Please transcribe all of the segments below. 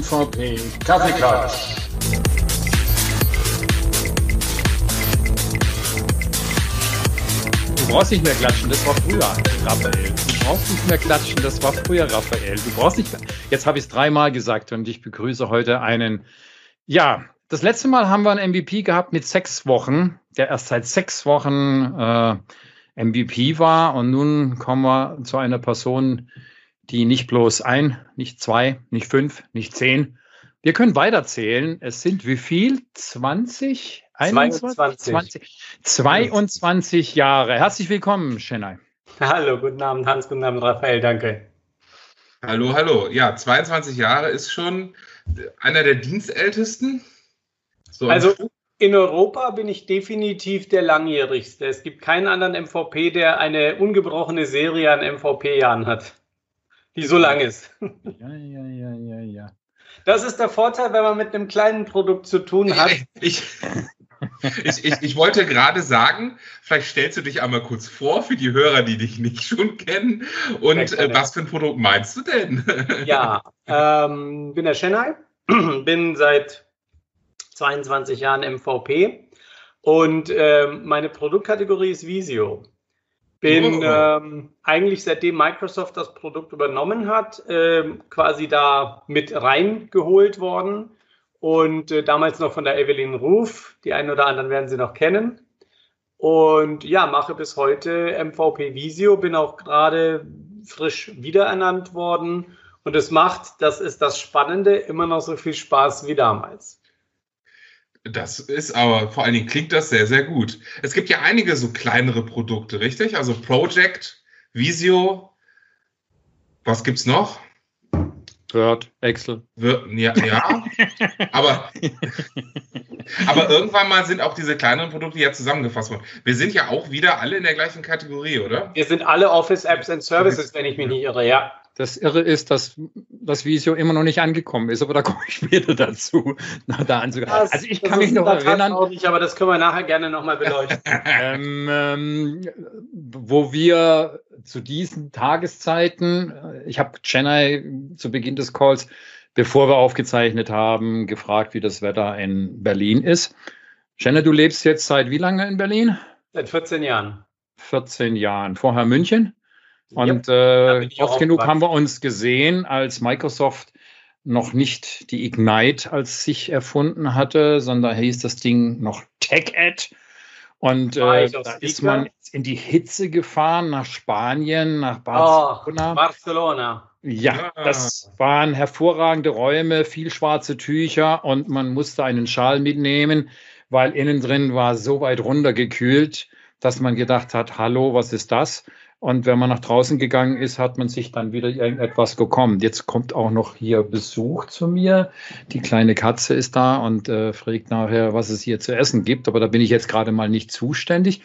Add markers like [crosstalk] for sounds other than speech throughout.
MVP Kaffeeklatsch. Du brauchst nicht mehr klatschen, das war früher, Raphael. Du brauchst nicht mehr klatschen, das war früher, Raphael. Du brauchst nicht mehr. Jetzt habe ich es dreimal gesagt und ich begrüße heute einen. Ja, das letzte Mal haben wir einen MVP gehabt mit sechs Wochen, der erst seit sechs Wochen äh, MVP war. Und nun kommen wir zu einer Person, die nicht bloß ein, nicht zwei, nicht fünf, nicht zehn. Wir können weiterzählen. Es sind wie viel? 20? 21? 22. 22 Jahre. Herzlich willkommen, Chennai. Hallo, guten Abend, Hans, guten Abend, Raphael, danke. Hallo, hallo. Ja, 22 Jahre ist schon einer der Dienstältesten. So also in Europa bin ich definitiv der langjährigste. Es gibt keinen anderen MVP, der eine ungebrochene Serie an MVP-Jahren hat, die so lang ist. Ja, ja, ja, ja, ja. Das ist der Vorteil, wenn man mit einem kleinen Produkt zu tun hat. Ich, ich, ich, ich, wollte gerade sagen, vielleicht stellst du dich einmal kurz vor für die Hörer, die dich nicht schon kennen. Und äh, was für ein Produkt meinst du denn? Ja, ähm, bin der Chennai, [clears throat] bin seit 22 Jahren MVP und ähm, meine Produktkategorie ist Visio. Bin ähm, eigentlich seitdem Microsoft das Produkt übernommen hat, ähm, quasi da mit reingeholt worden und äh, damals noch von der Evelyn Ruf. Die einen oder anderen werden sie noch kennen. Und ja, mache bis heute MVP Visio, bin auch gerade frisch wiederernannt worden. Und es macht, das ist das Spannende, immer noch so viel Spaß wie damals. Das ist aber, vor allen Dingen klingt das sehr, sehr gut. Es gibt ja einige so kleinere Produkte, richtig? Also Project, Visio. Was gibt's noch? Word, Excel. Ja, ja. aber, aber irgendwann mal sind auch diese kleineren Produkte ja zusammengefasst worden. Wir sind ja auch wieder alle in der gleichen Kategorie, oder? Wir sind alle Office Apps and Services, wenn ich mich nicht irre, ja. Das Irre ist, dass das Visio immer noch nicht angekommen ist, aber da [laughs] komme ich später dazu, nach da anzugehen. Also ich kann mich noch erinnern. Nicht, aber das können wir nachher gerne nochmal beleuchten. [laughs] ähm, ähm, wo wir zu diesen Tageszeiten, ich habe Chennai zu Beginn des Calls, bevor wir aufgezeichnet haben, gefragt, wie das Wetter in Berlin ist. Chennai, du lebst jetzt seit wie lange in Berlin? Seit 14 Jahren. 14 Jahren. Vorher München? Und äh, oft genug haben wir uns gesehen, als Microsoft noch nicht die Ignite als sich erfunden hatte, sondern hieß das Ding noch TechEd. Und äh, da ist man in die Hitze gefahren nach Spanien, nach Barcelona. Oh, Barcelona. Ja, ja, das waren hervorragende Räume, viel schwarze Tücher und man musste einen Schal mitnehmen, weil innen drin war so weit runtergekühlt, dass man gedacht hat, hallo, was ist das? Und wenn man nach draußen gegangen ist, hat man sich dann wieder irgendetwas gekommen. Jetzt kommt auch noch hier Besuch zu mir. Die kleine Katze ist da und äh, fragt nachher, was es hier zu essen gibt. Aber da bin ich jetzt gerade mal nicht zuständig.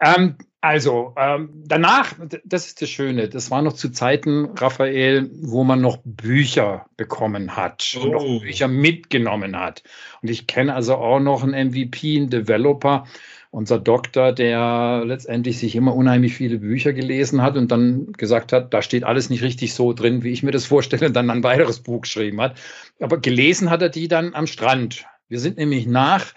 Ähm, also, ähm, danach, das ist das Schöne, das war noch zu Zeiten, Raphael, wo man noch Bücher bekommen hat oh. und noch Bücher mitgenommen hat. Und ich kenne also auch noch einen MVP, einen Developer, unser Doktor, der letztendlich sich immer unheimlich viele Bücher gelesen hat und dann gesagt hat, da steht alles nicht richtig so drin, wie ich mir das vorstelle, und dann ein weiteres Buch geschrieben hat. Aber gelesen hat er die dann am Strand. Wir sind nämlich nach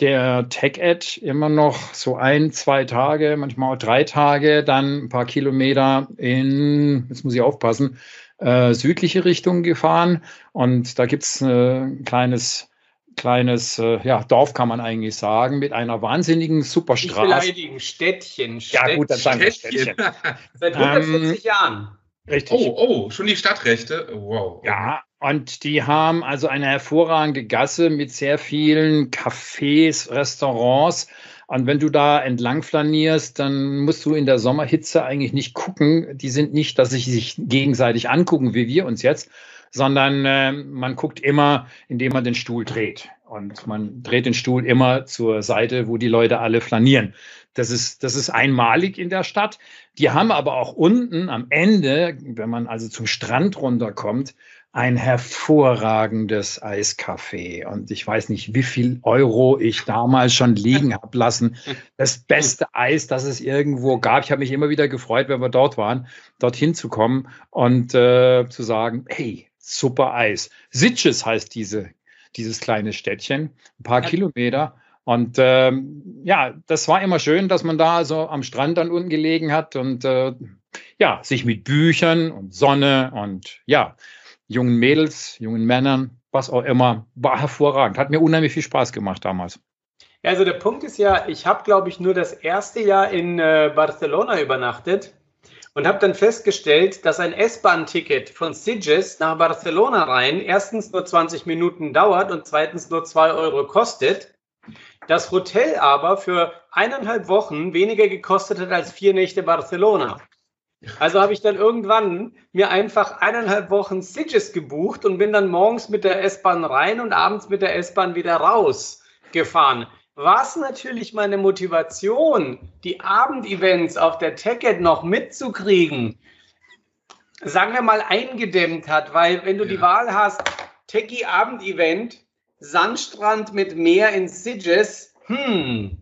der Tech-Ad immer noch so ein, zwei Tage, manchmal auch drei Tage, dann ein paar Kilometer in, jetzt muss ich aufpassen, äh, südliche Richtung gefahren. Und da gibt's äh, ein kleines kleines äh, ja, Dorf, kann man eigentlich sagen, mit einer wahnsinnigen Superstraße. Nicht beleidigen, Städtchen, Städtchen. Ja, gut, dann sagen wir Städtchen. [laughs] Seit 140 ähm, Jahren. Richtig. Oh, oh, schon die Stadtrechte. Wow. Ja, und die haben also eine hervorragende Gasse mit sehr vielen Cafés, Restaurants. Und wenn du da entlang flanierst, dann musst du in der Sommerhitze eigentlich nicht gucken. Die sind nicht, dass sie sich gegenseitig angucken, wie wir uns jetzt, sondern äh, man guckt immer, indem man den Stuhl dreht. Und man dreht den Stuhl immer zur Seite, wo die Leute alle flanieren. Das ist, das ist einmalig in der Stadt. Die haben aber auch unten am Ende, wenn man also zum Strand runterkommt, ein hervorragendes Eiscafé. Und ich weiß nicht, wie viel Euro ich damals schon liegen habe lassen. Das beste Eis, das es irgendwo gab. Ich habe mich immer wieder gefreut, wenn wir dort waren, dorthin zu kommen und äh, zu sagen, hey, super Eis. Sitges heißt diese, dieses kleine Städtchen, ein paar ja. Kilometer. Und ähm, ja, das war immer schön, dass man da so am Strand dann unten gelegen hat und äh, ja, sich mit Büchern und Sonne und ja, jungen Mädels, jungen Männern, was auch immer, war hervorragend. Hat mir unheimlich viel Spaß gemacht damals. Also der Punkt ist ja, ich habe, glaube ich, nur das erste Jahr in äh, Barcelona übernachtet und habe dann festgestellt, dass ein S-Bahn-Ticket von Sitges nach Barcelona rein erstens nur 20 Minuten dauert und zweitens nur 2 Euro kostet. Das Hotel aber für eineinhalb Wochen weniger gekostet hat als vier Nächte Barcelona. Also habe ich dann irgendwann mir einfach eineinhalb Wochen Sitges gebucht und bin dann morgens mit der S-Bahn rein und abends mit der S-Bahn wieder raus gefahren. Was natürlich meine Motivation, die Abendevents auf der TechEd noch mitzukriegen, sagen wir mal, eingedämmt hat, weil wenn du ja. die Wahl hast, Techie Abendevent, Sandstrand mit Meer in Sitges, hm,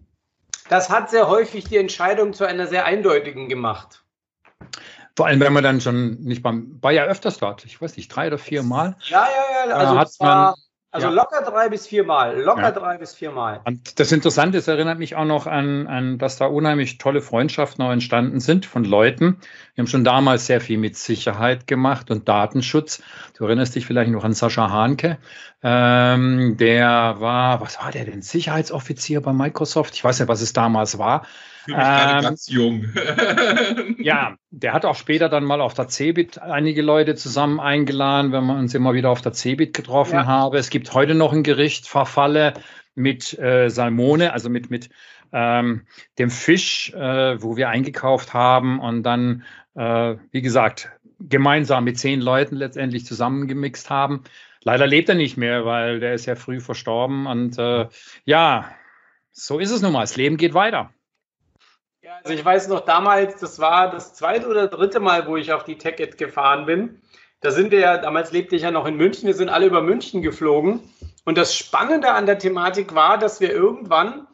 das hat sehr häufig die Entscheidung zu einer sehr eindeutigen gemacht. Vor allem, wenn man dann schon nicht beim, war ja öfters dort, ich weiß nicht, drei oder vier Mal. Ja, ja, ja, also hat man, also ja. locker drei bis vier Mal, locker ja. drei bis vier Mal. Und das Interessante ist, erinnert mich auch noch an, an, dass da unheimlich tolle Freundschaften auch entstanden sind von Leuten. Wir haben schon damals sehr viel mit Sicherheit gemacht und Datenschutz. Du erinnerst dich vielleicht noch an Sascha Hahnke. Ähm, der war, was war der denn? Sicherheitsoffizier bei Microsoft. Ich weiß nicht, was es damals war fühle mich ähm, gerade ganz jung. [laughs] ja, der hat auch später dann mal auf der CeBIT einige Leute zusammen eingeladen, wenn wir uns immer wieder auf der CeBIT getroffen ja. haben. Es gibt heute noch ein Gericht, Verfalle mit äh, Salmone, also mit, mit ähm, dem Fisch, äh, wo wir eingekauft haben und dann, äh, wie gesagt, gemeinsam mit zehn Leuten letztendlich zusammengemixt haben. Leider lebt er nicht mehr, weil der ist ja früh verstorben. Und äh, ja, so ist es nun mal. Das Leben geht weiter. Also ich weiß noch damals, das war das zweite oder dritte Mal, wo ich auf die TechEd gefahren bin. Da sind wir ja, damals lebte ich ja noch in München, wir sind alle über München geflogen. Und das Spannende an der Thematik war, dass wir irgendwann,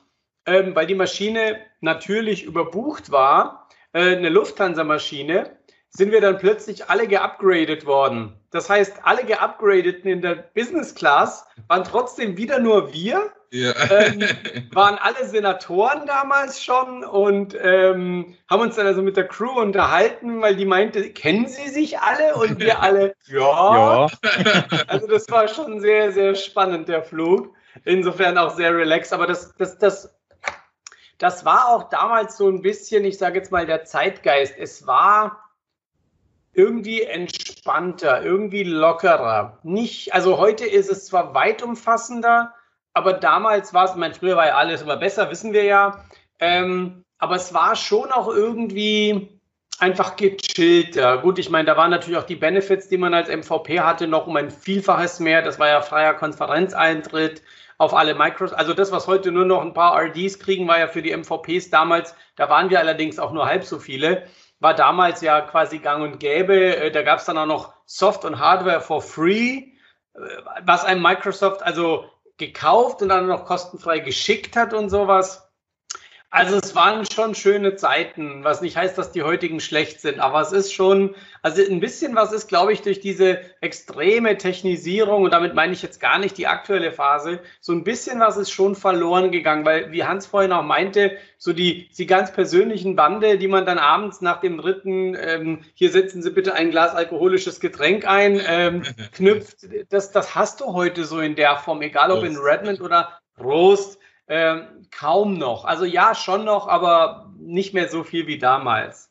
ähm, weil die Maschine natürlich überbucht war, äh, eine Lufthansa-Maschine, sind wir dann plötzlich alle geupgradet worden. Das heißt, alle geupgradeten in der Business Class waren trotzdem wieder nur wir ja. ähm, [laughs] waren alle Senatoren damals schon und ähm, haben uns dann also mit der Crew unterhalten, weil die meinte, kennen sie sich alle? Und wir [laughs] alle, ja. ja. [laughs] Also das war schon sehr, sehr spannend, der Flug. Insofern auch sehr relaxed. Aber das, das, das, das war auch damals so ein bisschen, ich sage jetzt mal, der Zeitgeist. Es war irgendwie entspannter, irgendwie lockerer. Nicht, also heute ist es zwar weit umfassender, aber damals war es, mein früher war ja alles immer besser, wissen wir ja. Ähm, aber es war schon auch irgendwie einfach gechillter. Gut, ich meine, da waren natürlich auch die Benefits, die man als MVP hatte, noch um ein Vielfaches mehr. Das war ja freier Konferenzeintritt auf alle Micros. Also das, was heute nur noch ein paar RDs kriegen, war ja für die MVPs damals, da waren wir allerdings auch nur halb so viele, war damals ja quasi gang und gäbe. Äh, da gab es dann auch noch Soft und Hardware for free, äh, was einem Microsoft, also gekauft und dann noch kostenfrei geschickt hat und sowas. Also es waren schon schöne Zeiten, was nicht heißt, dass die heutigen schlecht sind, aber es ist schon, also ein bisschen was ist, glaube ich, durch diese extreme Technisierung, und damit meine ich jetzt gar nicht die aktuelle Phase, so ein bisschen was ist schon verloren gegangen, weil wie Hans vorhin auch meinte, so die, die ganz persönlichen Bande, die man dann abends nach dem dritten, ähm, hier setzen Sie bitte ein Glas alkoholisches Getränk ein, ähm, [laughs] knüpft, das, das hast du heute so in der Form, egal ob in Redmond oder Prost. Ähm, kaum noch. Also ja, schon noch, aber nicht mehr so viel wie damals.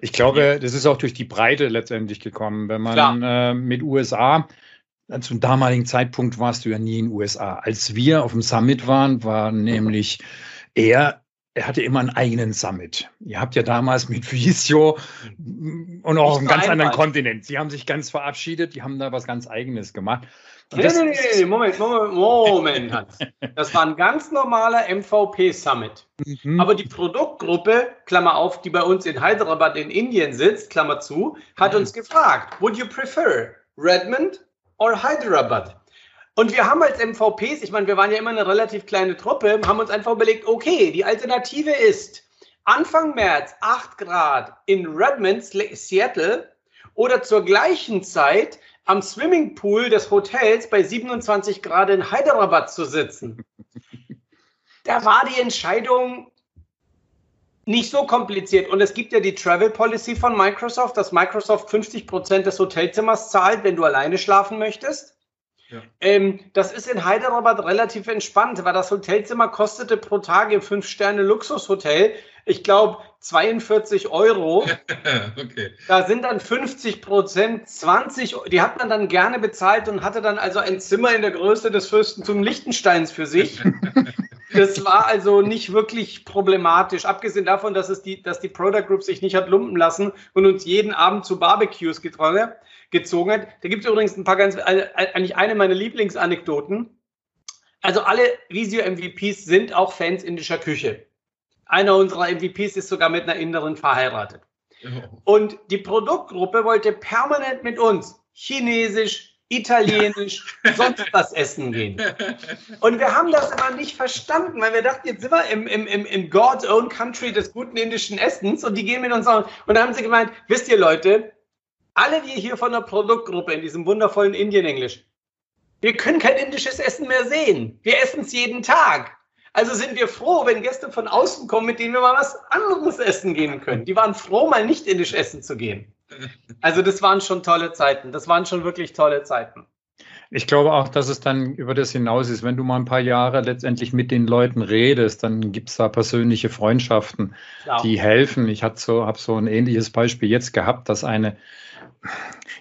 Ich glaube, das ist auch durch die Breite letztendlich gekommen. Wenn man äh, mit USA, zum damaligen Zeitpunkt warst du ja nie in den USA. Als wir auf dem Summit waren, war nämlich er er hatte immer einen eigenen Summit. Ihr habt ja damals mit Visio und auch auf einem ganz anderen Kontinent. Sie haben sich ganz verabschiedet, die haben da was ganz Eigenes gemacht. Nee, nee, nee, nee, Moment, Moment, Moment, [laughs] Hans. Das war ein ganz normaler MVP-Summit. Mhm. Aber die Produktgruppe, Klammer auf, die bei uns in Hyderabad in Indien sitzt, Klammer zu, hat mhm. uns gefragt, would you prefer Redmond or Hyderabad? Und wir haben als MVPs, ich meine, wir waren ja immer eine relativ kleine Truppe, haben uns einfach überlegt, okay, die Alternative ist Anfang März 8 Grad in Redmond, Seattle oder zur gleichen Zeit am Swimmingpool des Hotels bei 27 Grad in Hyderabad zu sitzen. Da war die Entscheidung nicht so kompliziert. Und es gibt ja die Travel Policy von Microsoft, dass Microsoft 50 Prozent des Hotelzimmers zahlt, wenn du alleine schlafen möchtest. Ja. Ähm, das ist in Hyderabad relativ entspannt, weil das Hotelzimmer kostete pro Tag im Fünf-Sterne-Luxushotel, ich glaube, 42 Euro. [laughs] okay. Da sind dann 50 Prozent, 20, die hat man dann gerne bezahlt und hatte dann also ein Zimmer in der Größe des Fürstentum Liechtensteins für sich. [laughs] Das war also nicht wirklich problematisch, abgesehen davon, dass, es die, dass die Product Group sich nicht hat lumpen lassen und uns jeden Abend zu Barbecues getroffen, gezogen hat. Da gibt es übrigens ein paar ganz, eigentlich eine meiner Lieblingsanekdoten. Also alle Visio MVPs sind auch Fans indischer Küche. Einer unserer MVPs ist sogar mit einer Inderin verheiratet. Oh. Und die Produktgruppe wollte permanent mit uns Chinesisch, Italienisch, sonst was essen gehen. Und wir haben das immer nicht verstanden, weil wir dachten, jetzt sind wir im, im, im, im God's Own Country des guten indischen Essens und die gehen mit uns auch. Und da haben sie gemeint, wisst ihr Leute, alle wir hier von der Produktgruppe in diesem wundervollen Indien-Englisch, wir können kein indisches Essen mehr sehen. Wir essen es jeden Tag. Also sind wir froh, wenn Gäste von außen kommen, mit denen wir mal was anderes essen gehen können. Die waren froh, mal nicht indisch essen zu gehen. Also das waren schon tolle Zeiten. Das waren schon wirklich tolle Zeiten. Ich glaube auch, dass es dann über das hinaus ist. Wenn du mal ein paar Jahre letztendlich mit den Leuten redest, dann gibt es da persönliche Freundschaften, ja. die helfen. Ich habe so, hab so ein ähnliches Beispiel jetzt gehabt, dass eine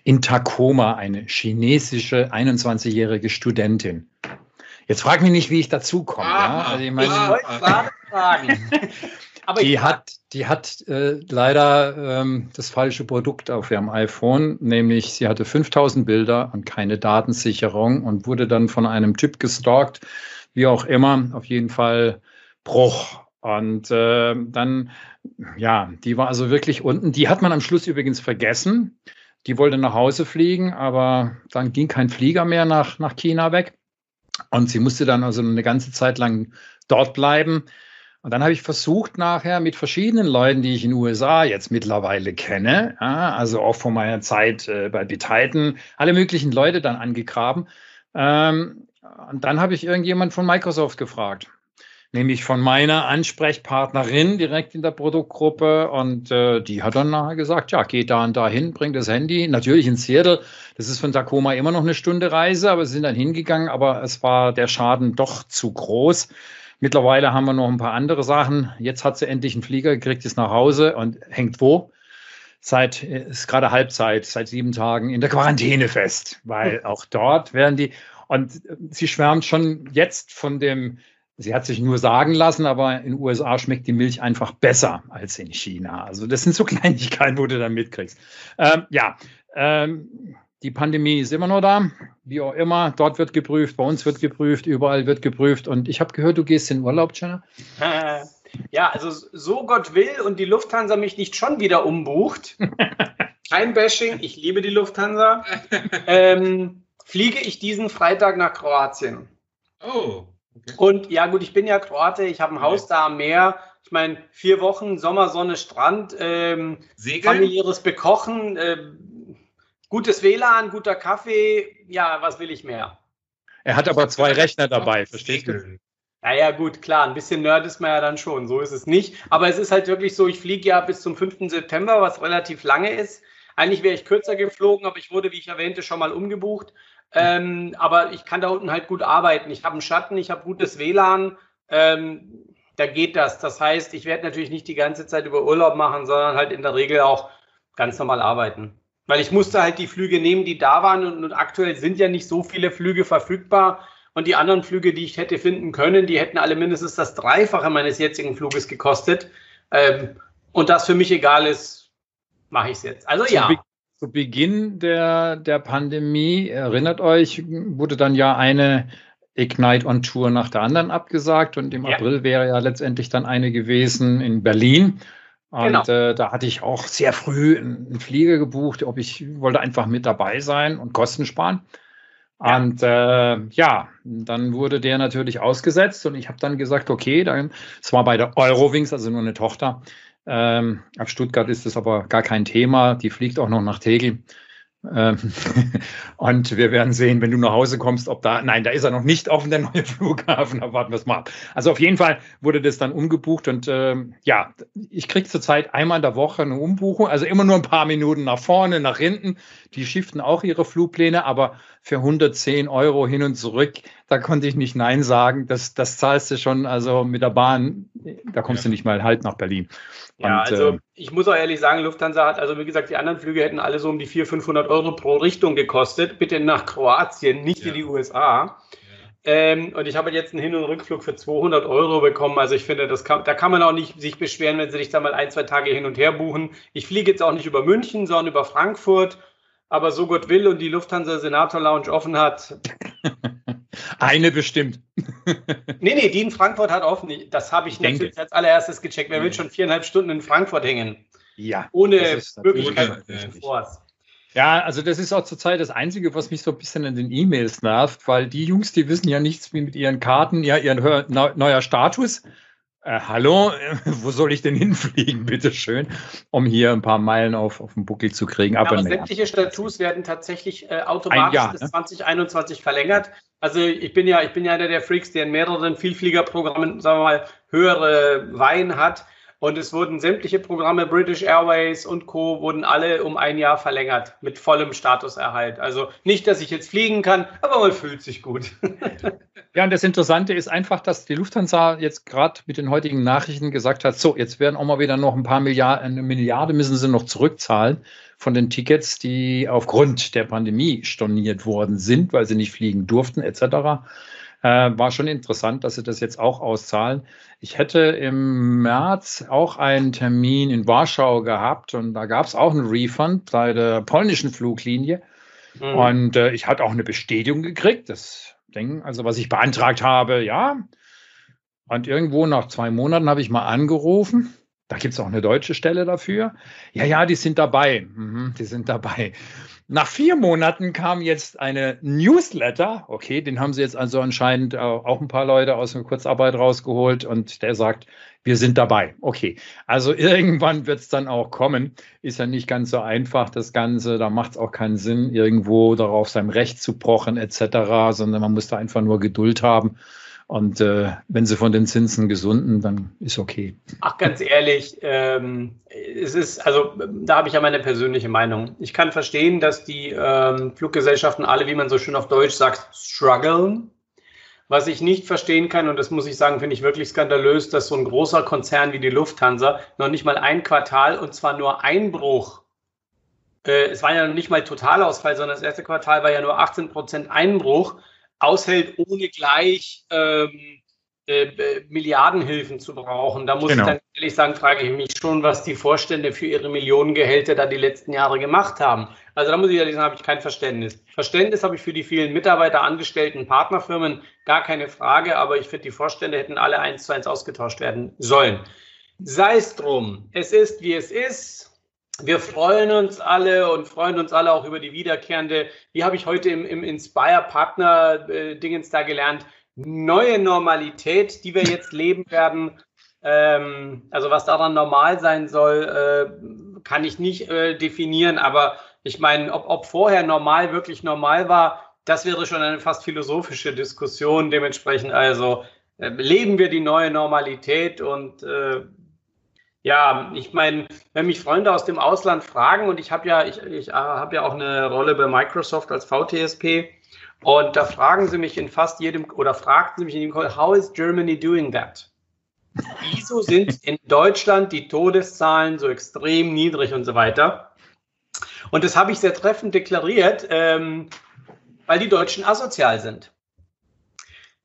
in Tacoma eine chinesische 21-jährige Studentin. Jetzt frag mich nicht, wie ich dazu komme. Ja? Also ich, meine, ich wollte gerade fragen. [laughs] Aber die hat, die hat äh, leider ähm, das falsche Produkt auf ihrem iPhone, nämlich sie hatte 5000 Bilder und keine Datensicherung und wurde dann von einem Typ gestalkt, wie auch immer, auf jeden Fall Bruch. Und äh, dann, ja, die war also wirklich unten. Die hat man am Schluss übrigens vergessen. Die wollte nach Hause fliegen, aber dann ging kein Flieger mehr nach, nach China weg. Und sie musste dann also eine ganze Zeit lang dort bleiben. Und dann habe ich versucht nachher mit verschiedenen Leuten, die ich in den USA jetzt mittlerweile kenne, ja, also auch von meiner Zeit äh, bei Bititan, alle möglichen Leute dann angegraben. Ähm, und dann habe ich irgendjemand von Microsoft gefragt, nämlich von meiner Ansprechpartnerin direkt in der Produktgruppe. Und äh, die hat dann nachher gesagt, ja, geht da und da hin, bringt das Handy. Natürlich in Seattle, das ist von Tacoma immer noch eine Stunde Reise, aber sie sind dann hingegangen, aber es war der Schaden doch zu groß. Mittlerweile haben wir noch ein paar andere Sachen. Jetzt hat sie endlich einen Flieger gekriegt, ist nach Hause und hängt wo? Seit, ist gerade Halbzeit, seit sieben Tagen in der Quarantäne fest, weil auch dort werden die, und sie schwärmt schon jetzt von dem, sie hat sich nur sagen lassen, aber in den USA schmeckt die Milch einfach besser als in China. Also das sind so [laughs] Kleinigkeiten, wo du dann mitkriegst. Ähm, ja, ähm, die Pandemie ist immer noch da, wie auch immer. Dort wird geprüft, bei uns wird geprüft, überall wird geprüft. Und ich habe gehört, du gehst in Urlaub, Jenna. [laughs] Ja, also so Gott will und die Lufthansa mich nicht schon wieder umbucht. [laughs] Kein Bashing, ich liebe die Lufthansa. Ähm, fliege ich diesen Freitag nach Kroatien. Oh. Okay. Und ja, gut, ich bin ja Kroate, ich habe ein Haus da am Meer. Ich meine, vier Wochen Sommer, Sonne, Strand, ähm, familiäres Bekochen. Ähm, Gutes WLAN, guter Kaffee, ja, was will ich mehr? Er hat aber zwei Rechner dabei, verstehst du? Ja, ja, gut, klar, ein bisschen Nerd ist man ja dann schon, so ist es nicht. Aber es ist halt wirklich so, ich fliege ja bis zum 5. September, was relativ lange ist. Eigentlich wäre ich kürzer geflogen, aber ich wurde, wie ich erwähnte, schon mal umgebucht. Ähm, aber ich kann da unten halt gut arbeiten. Ich habe einen Schatten, ich habe gutes WLAN. Ähm, da geht das. Das heißt, ich werde natürlich nicht die ganze Zeit über Urlaub machen, sondern halt in der Regel auch ganz normal arbeiten. Weil ich musste halt die Flüge nehmen, die da waren und, und, aktuell sind ja nicht so viele Flüge verfügbar. Und die anderen Flüge, die ich hätte finden können, die hätten alle mindestens das Dreifache meines jetzigen Fluges gekostet. Ähm, und das für mich egal ist, mache ich es jetzt. Also ja. Zu, Be zu Beginn der, der Pandemie, erinnert euch, wurde dann ja eine Ignite on Tour nach der anderen abgesagt und im ja. April wäre ja letztendlich dann eine gewesen in Berlin. Und genau. äh, da hatte ich auch sehr früh einen Flieger gebucht, ob ich wollte einfach mit dabei sein und Kosten sparen. Ja. Und äh, ja, dann wurde der natürlich ausgesetzt und ich habe dann gesagt, okay, dann, es war bei der Eurowings, also nur eine Tochter, Ähm, ab Stuttgart ist es aber gar kein Thema. Die fliegt auch noch nach Tegel. Ähm, [laughs] und wir werden sehen, wenn du nach Hause kommst, ob da, nein, da ist er noch nicht offen, der neue Flughafen, da warten wir es mal ab. Also auf jeden Fall wurde das dann umgebucht und ähm, ja, ich kriege zurzeit einmal in der Woche eine Umbuchung, also immer nur ein paar Minuten nach vorne, nach hinten. Die shiften auch ihre Flugpläne, aber für 110 Euro hin und zurück, da konnte ich nicht Nein sagen. Das, das zahlst du schon, also mit der Bahn, da kommst ja. du nicht mal halt nach Berlin. Ja, und, also äh, ich muss auch ehrlich sagen, Lufthansa hat, also wie gesagt, die anderen Flüge hätten alle so um die 400, 500 Euro pro Richtung gekostet. Bitte nach Kroatien, nicht ja. in die USA. Ähm, und ich habe jetzt einen Hin- und Rückflug für 200 Euro bekommen. Also ich finde, das kann, da kann man auch nicht sich beschweren, wenn sie sich da mal ein, zwei Tage hin und her buchen. Ich fliege jetzt auch nicht über München, sondern über Frankfurt. Aber so Gott will und die Lufthansa Senator Lounge offen hat. [laughs] Eine bestimmt. [laughs] nee, nee, die in Frankfurt hat offen. Das habe ich, ich natürlich denke. als allererstes gecheckt. Wer will schon viereinhalb Stunden in Frankfurt hängen? Ja. Ohne Möglichkeit Ja, also das ist auch zurzeit das Einzige, was mich so ein bisschen in den E-Mails nervt, weil die Jungs, die wissen ja nichts wie mit ihren Karten, ja, ihren neuer Status. Äh, hallo, [laughs] wo soll ich denn hinfliegen, bitteschön, um hier ein paar Meilen auf, auf den Buckel zu kriegen? Aber, ja, aber sämtliche Status werden tatsächlich äh, automatisch Jahr, bis ne? 2021 verlängert. Also ich bin ja, ich bin ja einer der Freaks, der in mehreren Vielfliegerprogrammen, sagen wir mal, höhere Weihen hat. Und es wurden sämtliche Programme, British Airways und Co., wurden alle um ein Jahr verlängert mit vollem Statuserhalt. Also nicht, dass ich jetzt fliegen kann, aber man fühlt sich gut. [laughs] ja, und das Interessante ist einfach, dass die Lufthansa jetzt gerade mit den heutigen Nachrichten gesagt hat, so, jetzt werden auch mal wieder noch ein paar Milliarden, eine Milliarde müssen sie noch zurückzahlen von den Tickets, die aufgrund der Pandemie storniert worden sind, weil sie nicht fliegen durften etc. Äh, war schon interessant, dass sie das jetzt auch auszahlen. Ich hätte im März auch einen Termin in Warschau gehabt und da gab es auch einen Refund bei der polnischen Fluglinie. Mhm. Und äh, ich hatte auch eine Bestätigung gekriegt, das Ding, also was ich beantragt habe, ja. Und irgendwo nach zwei Monaten habe ich mal angerufen. Da gibt es auch eine deutsche Stelle dafür. Ja, ja, die sind dabei. Mhm, die sind dabei. Nach vier Monaten kam jetzt eine Newsletter. Okay, den haben sie jetzt also anscheinend auch ein paar Leute aus der Kurzarbeit rausgeholt und der sagt, wir sind dabei. Okay, also irgendwann wird es dann auch kommen. Ist ja nicht ganz so einfach, das Ganze. Da macht es auch keinen Sinn, irgendwo darauf sein Recht zu pochen etc., sondern man muss da einfach nur Geduld haben. Und äh, wenn sie von den Zinsen gesunden, dann ist okay. Ach, ganz ehrlich, ähm, es ist, also da habe ich ja meine persönliche Meinung. Ich kann verstehen, dass die ähm, Fluggesellschaften alle, wie man so schön auf Deutsch sagt, strugglen. Was ich nicht verstehen kann, und das muss ich sagen, finde ich wirklich skandalös, dass so ein großer Konzern wie die Lufthansa noch nicht mal ein Quartal und zwar nur Einbruch äh, es war ja noch nicht mal Totalausfall, sondern das erste Quartal war ja nur 18 Prozent Einbruch aushält, ohne gleich ähm, äh, äh, Milliardenhilfen zu brauchen. Da muss genau. ich dann ehrlich sagen, frage ich mich schon, was die Vorstände für ihre Millionengehälter da die letzten Jahre gemacht haben. Also da muss ich ehrlich sagen, habe ich kein Verständnis. Verständnis habe ich für die vielen Mitarbeiter, Angestellten, Partnerfirmen, gar keine Frage, aber ich finde, die Vorstände hätten alle eins zu eins ausgetauscht werden sollen. Sei es drum, es ist, wie es ist wir freuen uns alle und freuen uns alle auch über die wiederkehrende, wie habe ich heute im, im Inspire Partner äh, Dingens da gelernt, neue Normalität, die wir jetzt leben werden. Ähm, also was daran normal sein soll, äh, kann ich nicht äh, definieren, aber ich meine, ob, ob vorher normal wirklich normal war, das wäre schon eine fast philosophische Diskussion. Dementsprechend also äh, leben wir die neue Normalität und äh, ja, ich meine, wenn mich Freunde aus dem Ausland fragen, und ich habe ja, ich, ich habe ja auch eine Rolle bei Microsoft als VTSP, und da fragen sie mich in fast jedem, oder fragten sie mich in jedem Call, how is Germany doing that? Wieso sind in Deutschland die Todeszahlen so extrem niedrig und so weiter? Und das habe ich sehr treffend deklariert, ähm, weil die Deutschen asozial sind.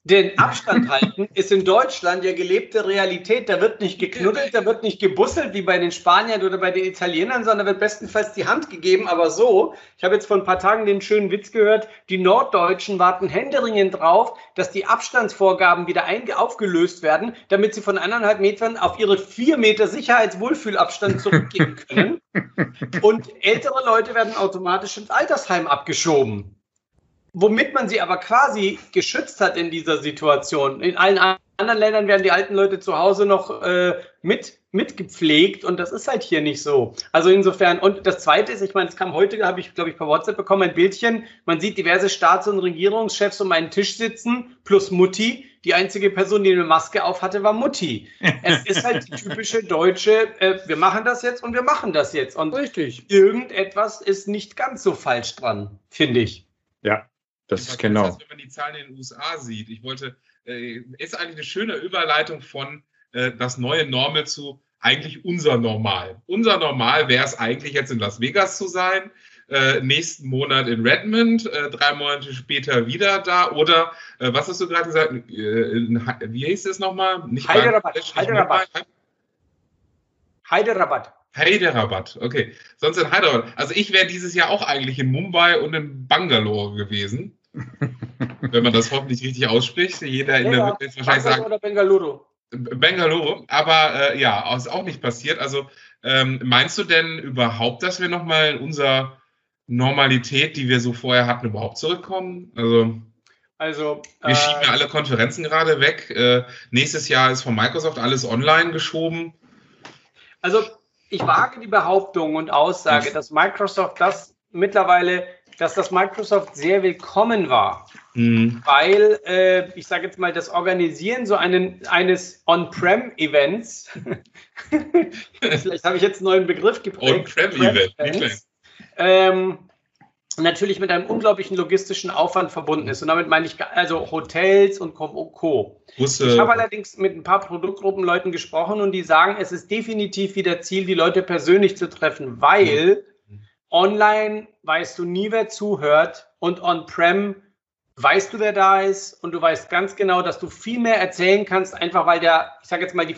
Den Abstand halten ist in Deutschland ja gelebte Realität. Da wird nicht geknuddelt, da wird nicht gebusselt wie bei den Spaniern oder bei den Italienern, sondern wird bestenfalls die Hand gegeben. Aber so, ich habe jetzt vor ein paar Tagen den schönen Witz gehört, die Norddeutschen warten händeringend drauf, dass die Abstandsvorgaben wieder aufgelöst werden, damit sie von anderthalb Metern auf ihre vier Meter Sicherheitswohlfühlabstand zurückgehen können. [laughs] Und ältere Leute werden automatisch ins Altersheim abgeschoben womit man sie aber quasi geschützt hat in dieser Situation. In allen anderen Ländern werden die alten Leute zu Hause noch äh, mit mitgepflegt und das ist halt hier nicht so. Also insofern, und das Zweite ist, ich meine, es kam heute, habe ich, glaube ich, per WhatsApp bekommen, ein Bildchen, man sieht diverse Staats- und Regierungschefs um einen Tisch sitzen, plus Mutti. Die einzige Person, die eine Maske auf hatte, war Mutti. Es ist halt die typische deutsche, äh, wir machen das jetzt und wir machen das jetzt. Und Richtig. irgendetwas ist nicht ganz so falsch dran, finde ich. Ja, das Was ist genau. ist, wenn man die Zahlen in den USA sieht. Ich wollte, äh, ist eigentlich eine schöne Überleitung von äh, das neue Normal zu eigentlich unser Normal. Unser Normal wäre es eigentlich jetzt in Las Vegas zu sein, äh, nächsten Monat in Redmond, äh, drei Monate später wieder da oder äh, was hast du gerade gesagt? Äh, wie hieß es nochmal? Nicht Hyderabad, Bangladesch, nicht Hyderabad. Okay. Sonst in Hyderabad. Also ich wäre dieses Jahr auch eigentlich in Mumbai und in Bangalore gewesen. [laughs] wenn man das hoffentlich richtig ausspricht. Jeder in der Ja, wird jetzt wahrscheinlich Bangalore sagen, oder Bengaluru. Bangalore, aber äh, ja, ist auch nicht passiert. Also ähm, meinst du denn überhaupt, dass wir nochmal in unserer Normalität, die wir so vorher hatten, überhaupt zurückkommen? Also Also, wir äh, schieben ja alle Konferenzen gerade weg. Äh, nächstes Jahr ist von Microsoft alles online geschoben. Also ich wage die Behauptung und Aussage, dass Microsoft das mittlerweile, dass das Microsoft sehr willkommen war, Hm. weil äh, ich sage jetzt mal das Organisieren so einen, eines On-Prem-Events, [laughs] vielleicht habe ich jetzt einen neuen Begriff geprägt. On-Prem-Event, schlecht. ähm, natürlich mit einem unglaublichen logistischen Aufwand verbunden ist. Und damit meine ich also Hotels und Co. Ich habe allerdings mit ein paar Produktgruppenleuten gesprochen und die sagen, es ist definitiv wieder Ziel, die Leute persönlich zu treffen, weil online weißt du nie, wer zuhört und on-prem weißt du, wer da ist und du weißt ganz genau, dass du viel mehr erzählen kannst, einfach weil der, ich sage jetzt mal, die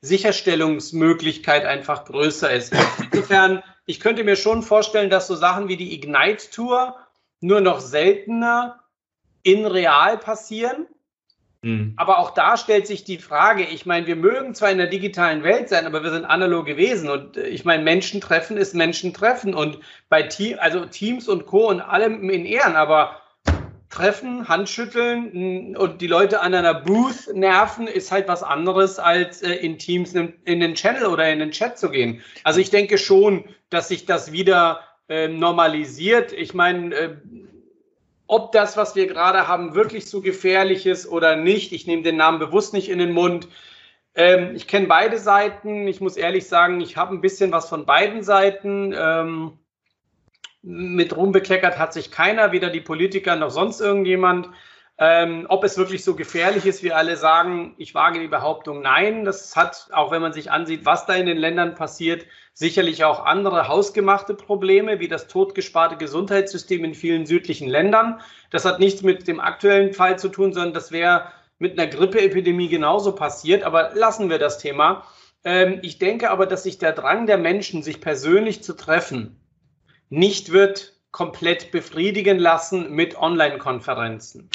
Vertraulichkeitssicherstellungsmöglichkeit einfach größer ist. Insofern, ich könnte mir schon vorstellen, dass so Sachen wie die Ignite Tour nur noch seltener in real passieren. Hm. Aber auch da stellt sich die Frage, ich meine, wir mögen zwar in der digitalen Welt sein, aber wir sind analog gewesen und äh, ich meine, Menschen treffen ist Menschen treffen und bei Team, also Teams und Co. und allem in Ehren, aber treffen, Handschütteln mh, und die Leute an einer Booth nerven ist halt was anderes als äh, in Teams in, in den Channel oder in den Chat zu gehen. Also ich denke schon, dass sich das wieder äh, normalisiert. Ich meine, äh, ob das, was wir gerade haben, wirklich so gefährlich ist oder nicht. Ich nehme den Namen bewusst nicht in den Mund. Ähm, ich kenne beide Seiten. Ich muss ehrlich sagen, ich habe ein bisschen was von beiden Seiten. Ähm, mit Ruhm bekleckert hat sich keiner, weder die Politiker noch sonst irgendjemand. Ähm, ob es wirklich so gefährlich ist, wie alle sagen, ich wage die Behauptung, nein. Das hat, auch wenn man sich ansieht, was da in den Ländern passiert, sicherlich auch andere hausgemachte Probleme, wie das totgesparte Gesundheitssystem in vielen südlichen Ländern. Das hat nichts mit dem aktuellen Fall zu tun, sondern das wäre mit einer Grippeepidemie genauso passiert. Aber lassen wir das Thema. Ähm, ich denke aber, dass sich der Drang der Menschen, sich persönlich zu treffen, nicht wird komplett befriedigen lassen mit Online-Konferenzen.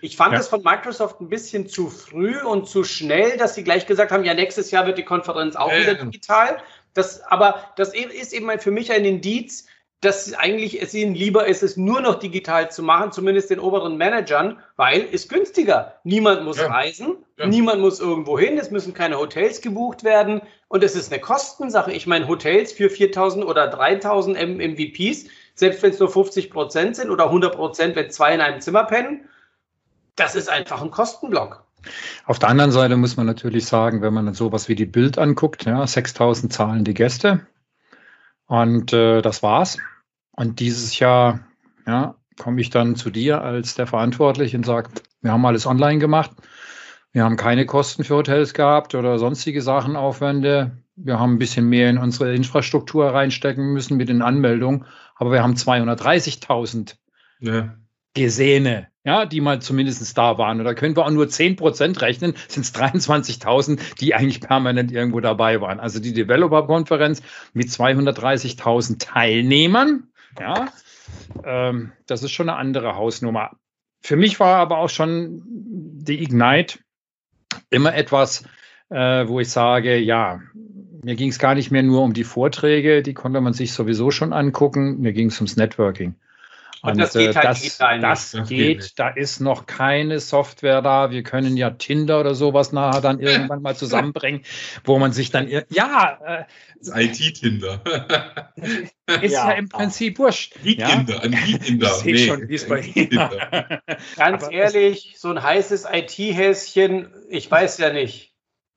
Ich fand Ja. es von Microsoft ein bisschen zu früh und zu schnell, dass sie gleich gesagt haben, ja, nächstes Jahr wird die Konferenz auch Ja, wieder ja. digital. Das, aber das ist eben für mich ein Indiz, dass eigentlich es ihnen lieber ist, es nur noch digital zu machen, zumindest den oberen Managern, weil es günstiger. Niemand muss Ja. reisen, Ja. niemand muss irgendwo hin, es müssen keine Hotels gebucht werden und es ist eine Kostensache. Ich meine, Hotels für 4000 oder 3000 M MVPs, selbst wenn es nur 50 Prozent sind oder 100 Prozent, wenn zwei in einem Zimmer pennen, das ist einfach ein Kostenblock. Auf der anderen Seite muss man natürlich sagen, wenn man dann sowas wie die Bild anguckt, ja, 6000 zahlen die Gäste und äh, das war's. Und dieses Jahr ja, komme ich dann zu dir als der Verantwortliche und sage, wir haben alles online gemacht. Wir haben keine Kosten für Hotels gehabt oder sonstige Sachen, Aufwände. Wir haben ein bisschen mehr in unsere Infrastruktur reinstecken müssen mit den Anmeldungen, aber wir haben 230.000 Ja. Gesehene, ja, die mal zumindest da waren. Und da können wir auch nur 10 Prozent rechnen, sind es 23.000, die eigentlich permanent irgendwo dabei waren. Also die Developer-Konferenz mit 230.000 Teilnehmern, ja, ähm, das ist schon eine andere Hausnummer. Für mich war aber auch schon die Ignite immer etwas, äh, wo ich sage, ja, mir ging es gar nicht mehr nur um die Vorträge, die konnte man sich sowieso schon angucken, mir ging es ums Networking. Und, das geht halt das, digital Das, das geht, da ist noch keine Software da. Wir können ja Tinder oder sowas nachher dann [laughs] irgendwann mal zusammenbringen, wo man sich dann, ja. Äh, IT-Tinder. [laughs] Ist ja, ja, im Prinzip wurscht. Die Kinder, ein Kinder. Ich nee, schon, wie es bei [laughs] Ganz Aber ehrlich, so ein heißes IT-Häschen, ich weiß ja nicht.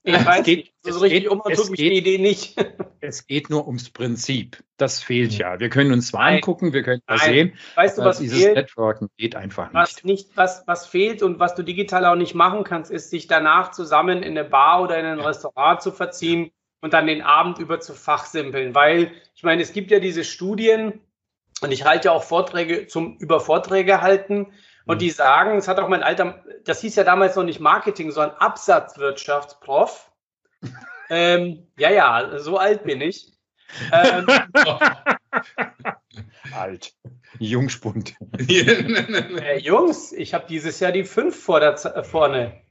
Ich es weiß geht, nicht. So richtig geht, um und tut mich geht, die Idee nicht. Es geht nur ums Prinzip. Das fehlt ja. Wir können uns zwar Nein. angucken, wir können mal sehen. Weißt du, was dieses fehlt? Networken geht einfach nicht. Was, nicht was, was fehlt und was du digital auch nicht machen kannst, ist, sich danach zusammen in eine Bar oder in ein Restaurant zu verziehen und dann den Abend über zu fachsimpeln. Weil, ich meine, es gibt ja diese Studien, und ich halte ja auch Vorträge zum über Vorträge halten. Und die sagen, es hat auch mein alter, das hieß ja damals noch nicht Marketing, sondern Absatzwirtschaftsprof. [laughs] ähm, ja, ja, so alt bin ich. Ähm, [laughs] alt. Jungspund. [laughs] äh, Jungs, ich habe dieses Jahr die fünf vor der Z vorne.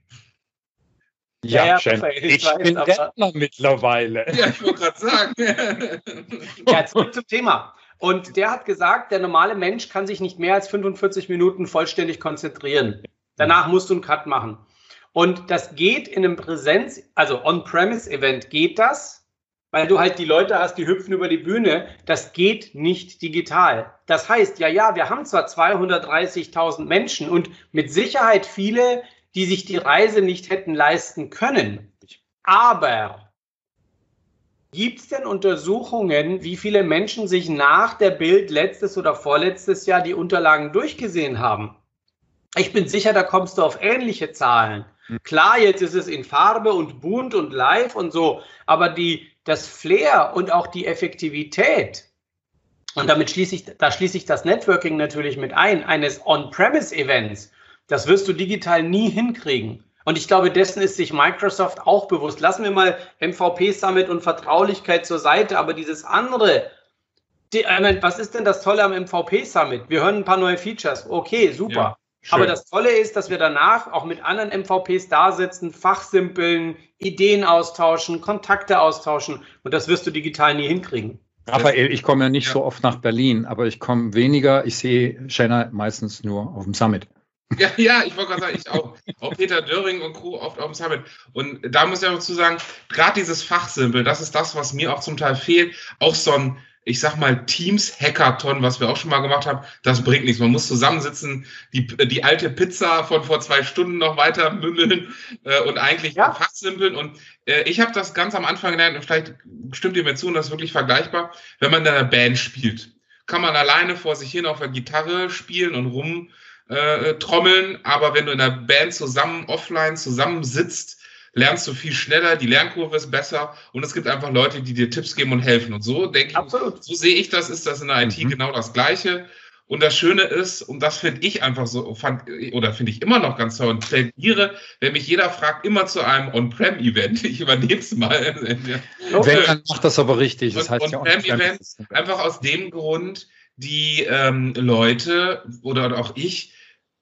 Ja, ja, ja ich, ich weiß, bin Rentner mittlerweile. Ja, ich wollte gerade sagen. ja, zurück zum Thema. Und der hat gesagt, der normale Mensch kann sich nicht mehr als 45 Minuten vollständig konzentrieren. Danach musst du einen Cut machen. Und das geht in einem Präsenz, also On-Premise-Event geht das, weil du halt die Leute hast, die hüpfen über die Bühne. Das geht nicht digital. Das heißt, ja, ja, wir haben zwar 230.000 Menschen und mit Sicherheit viele, die sich die Reise nicht hätten leisten können. Aber Gibt es denn Untersuchungen, wie viele Menschen sich nach der Bild letztes oder vorletztes Jahr die Unterlagen durchgesehen haben? Ich bin sicher, da kommst du auf ähnliche Zahlen. Hm. Klar, jetzt ist es in Farbe und bunt und live und so, aber die, das Flair und auch die Effektivität, und damit schließe ich, da schließe ich das Networking natürlich mit ein, eines On-Premise-Events, das wirst du digital nie hinkriegen. Und ich glaube, dessen ist sich Microsoft auch bewusst. Lassen wir mal MVP Summit und Vertraulichkeit zur Seite, aber dieses andere, die, was ist denn das Tolle am MVP Summit? Wir hören ein paar neue Features. Okay, super. Ja, aber das Tolle ist, dass wir danach auch mit anderen MVPs da sitzen, fachsimpeln, Ideen austauschen, Kontakte austauschen. Und das wirst du digital nie hinkriegen. Raphael, ich komme ja nicht ja. so oft nach Berlin, aber ich komme weniger. Ich sehe Shanna meistens nur auf dem Summit. Ja, ja, ich wollte gerade sagen, ich auch. Auch Peter Döring und Co. oft auf dem Summit. Und da muss ich auch dazu sagen, gerade dieses Fachsimpel, das ist das, was mir auch zum Teil fehlt. Auch so ein, ich sag mal, Teams-Hackathon, was wir auch schon mal gemacht haben, das bringt nichts. Man muss zusammensitzen, die, die alte Pizza von vor zwei Stunden noch weiter mümmeln äh, und eigentlich ja. fachsimpeln. Und äh, ich habe das ganz am Anfang gelernt, und vielleicht stimmt ihr mir zu, und das ist wirklich vergleichbar, wenn man in einer Band spielt. Kann man alleine vor sich hin auf der Gitarre spielen und rum äh, trommeln, aber wenn du in der Band zusammen offline zusammensitzt, lernst du viel schneller, die Lernkurve ist besser und es gibt einfach Leute, die dir Tipps geben und helfen. Und so denke Absolut. ich, so sehe ich das, ist das in der IT mhm. genau das Gleiche. Und das Schöne ist, und das finde ich einfach so, fand, oder finde ich immer noch ganz toll und plädiere, wenn mich jeder fragt, immer zu einem On-Prem-Event. Ich übernehme es mal. Wenn, dann macht das aber richtig. Das heißt On-Prem-Event, einfach aus dem Grund, die ähm, Leute oder auch ich,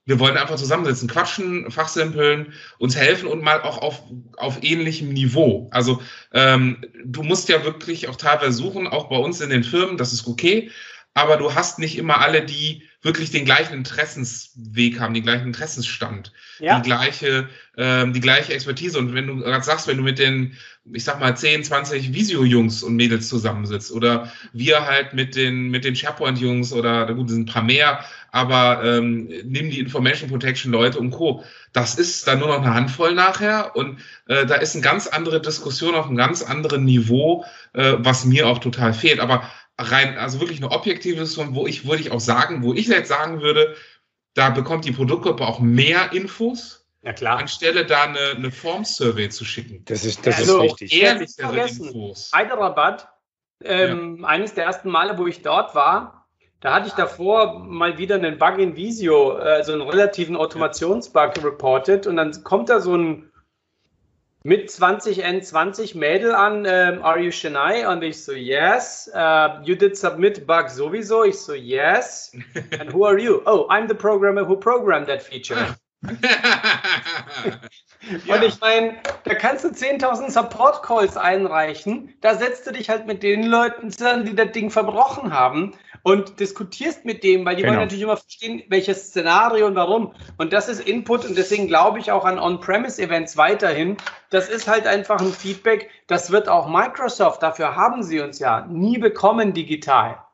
wir wollen einfach zusammensitzen, quatschen, fachsimpeln, uns helfen und mal auch auf, auf ähnlichem Niveau. Also ähm, du musst ja wirklich auch teilweise suchen, auch bei uns in den Firmen, das ist okay, aber du hast nicht immer alle, die wirklich den gleichen Interessensweg haben, den gleichen Interessensstand, ja. die gleiche, ähm, die gleiche Expertise. Und wenn du gerade sagst, wenn du mit den, ich sag mal, 10, 20 Visio-Jungs und Mädels zusammensitzt oder wir halt mit den, mit den SharePoint-Jungs oder gut, sind ein paar mehr, aber ähm, nimm die Information Protection Leute und Co. Das ist dann nur noch eine Handvoll nachher und äh, da ist eine ganz andere Diskussion auf einem ganz anderen Niveau, äh, was mir auch total fehlt. Aber rein, also wirklich eine objektive Diskussion, wo ich, würde ich auch sagen, wo ich jetzt sagen würde, da bekommt die Produktgruppe auch mehr Infos. Ja, klar. Anstelle da eine, eine Form-Survey zu schicken. Das ist, das also, ist richtig. Ehrlichere Infos. Hyderabad, ähm, ja. eines der ersten Male, wo ich dort war, da hatte ich davor mal wieder einen Bug in Visio, äh, so einen relativen Automationsbug reported und dann kommt da so ein mit 20 N20 Mädel an, ähm, are you Chennai? Und ich so, yes. Uh, you did submit bug sowieso? Ich so, yes. And who are you? Oh, I'm the programmer who programmed that feature. [laughs] ja. Und ich meine, da kannst du 10.000 Support-Calls einreichen. Da setzt du dich halt mit den Leuten zusammen, die das Ding verbrochen haben. Und diskutierst mit dem, weil die Genau. wollen natürlich immer verstehen, welches Szenario und warum. Und das ist Input und deswegen glaube ich auch an On-Premise-Events weiterhin. Das ist halt einfach ein Feedback, das wird auch Microsoft, dafür haben sie uns ja nie bekommen digital.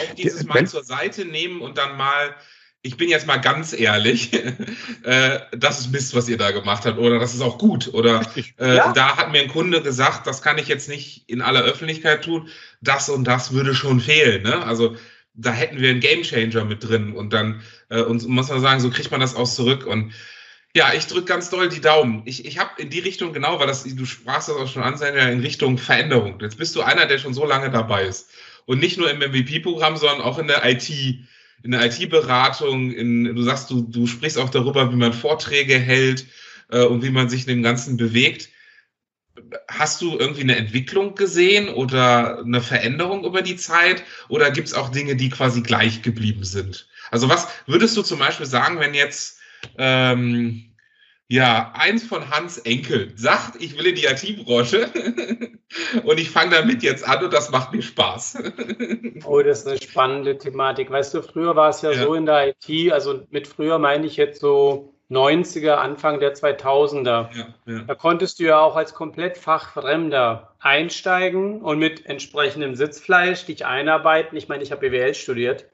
Auch dieses Mal zur Seite nehmen und dann mal, ich bin jetzt mal ganz ehrlich, [laughs] äh, das ist Mist, was ihr da gemacht habt, oder das ist auch gut. Oder äh, Ja. da hat mir ein Kunde gesagt, das kann ich jetzt nicht in aller Öffentlichkeit tun, das und das würde schon fehlen. Ne? Also da hätten wir einen Gamechanger mit drin und dann äh, und muss man sagen, so kriegt man das auch zurück. Und ja, ich drücke ganz doll die Daumen. Ich, ich habe in die Richtung, genau, weil das, du sprachst das auch schon an, Svenja, in Richtung Veränderung. Jetzt bist du einer, der schon so lange dabei ist. Und nicht nur im MVP-Programm, sondern auch in der IT, in der IT-Beratung. In, du sagst, du, du sprichst auch darüber, wie man Vorträge hält äh, und wie man sich in dem Ganzen bewegt. Hast du irgendwie eine Entwicklung gesehen oder eine Veränderung über die Zeit? Oder gibt es auch Dinge, die quasi gleich geblieben sind? Also was würdest du zum Beispiel sagen, wenn jetzt ähm, ja, eins von Hans Enkel sagt, ich will in die IT-Branche [laughs] und ich fange damit jetzt an und das macht mir Spaß. [laughs] Oh, das ist eine spannende Thematik. Weißt du, früher war es ja, Ja. so in der IT, also mit früher meine ich jetzt so 90er, Anfang der 2000er. Ja, ja. Da konntest du ja auch als komplett Fachfremder einsteigen und mit entsprechendem Sitzfleisch dich einarbeiten. Ich meine, ich habe BWL studiert.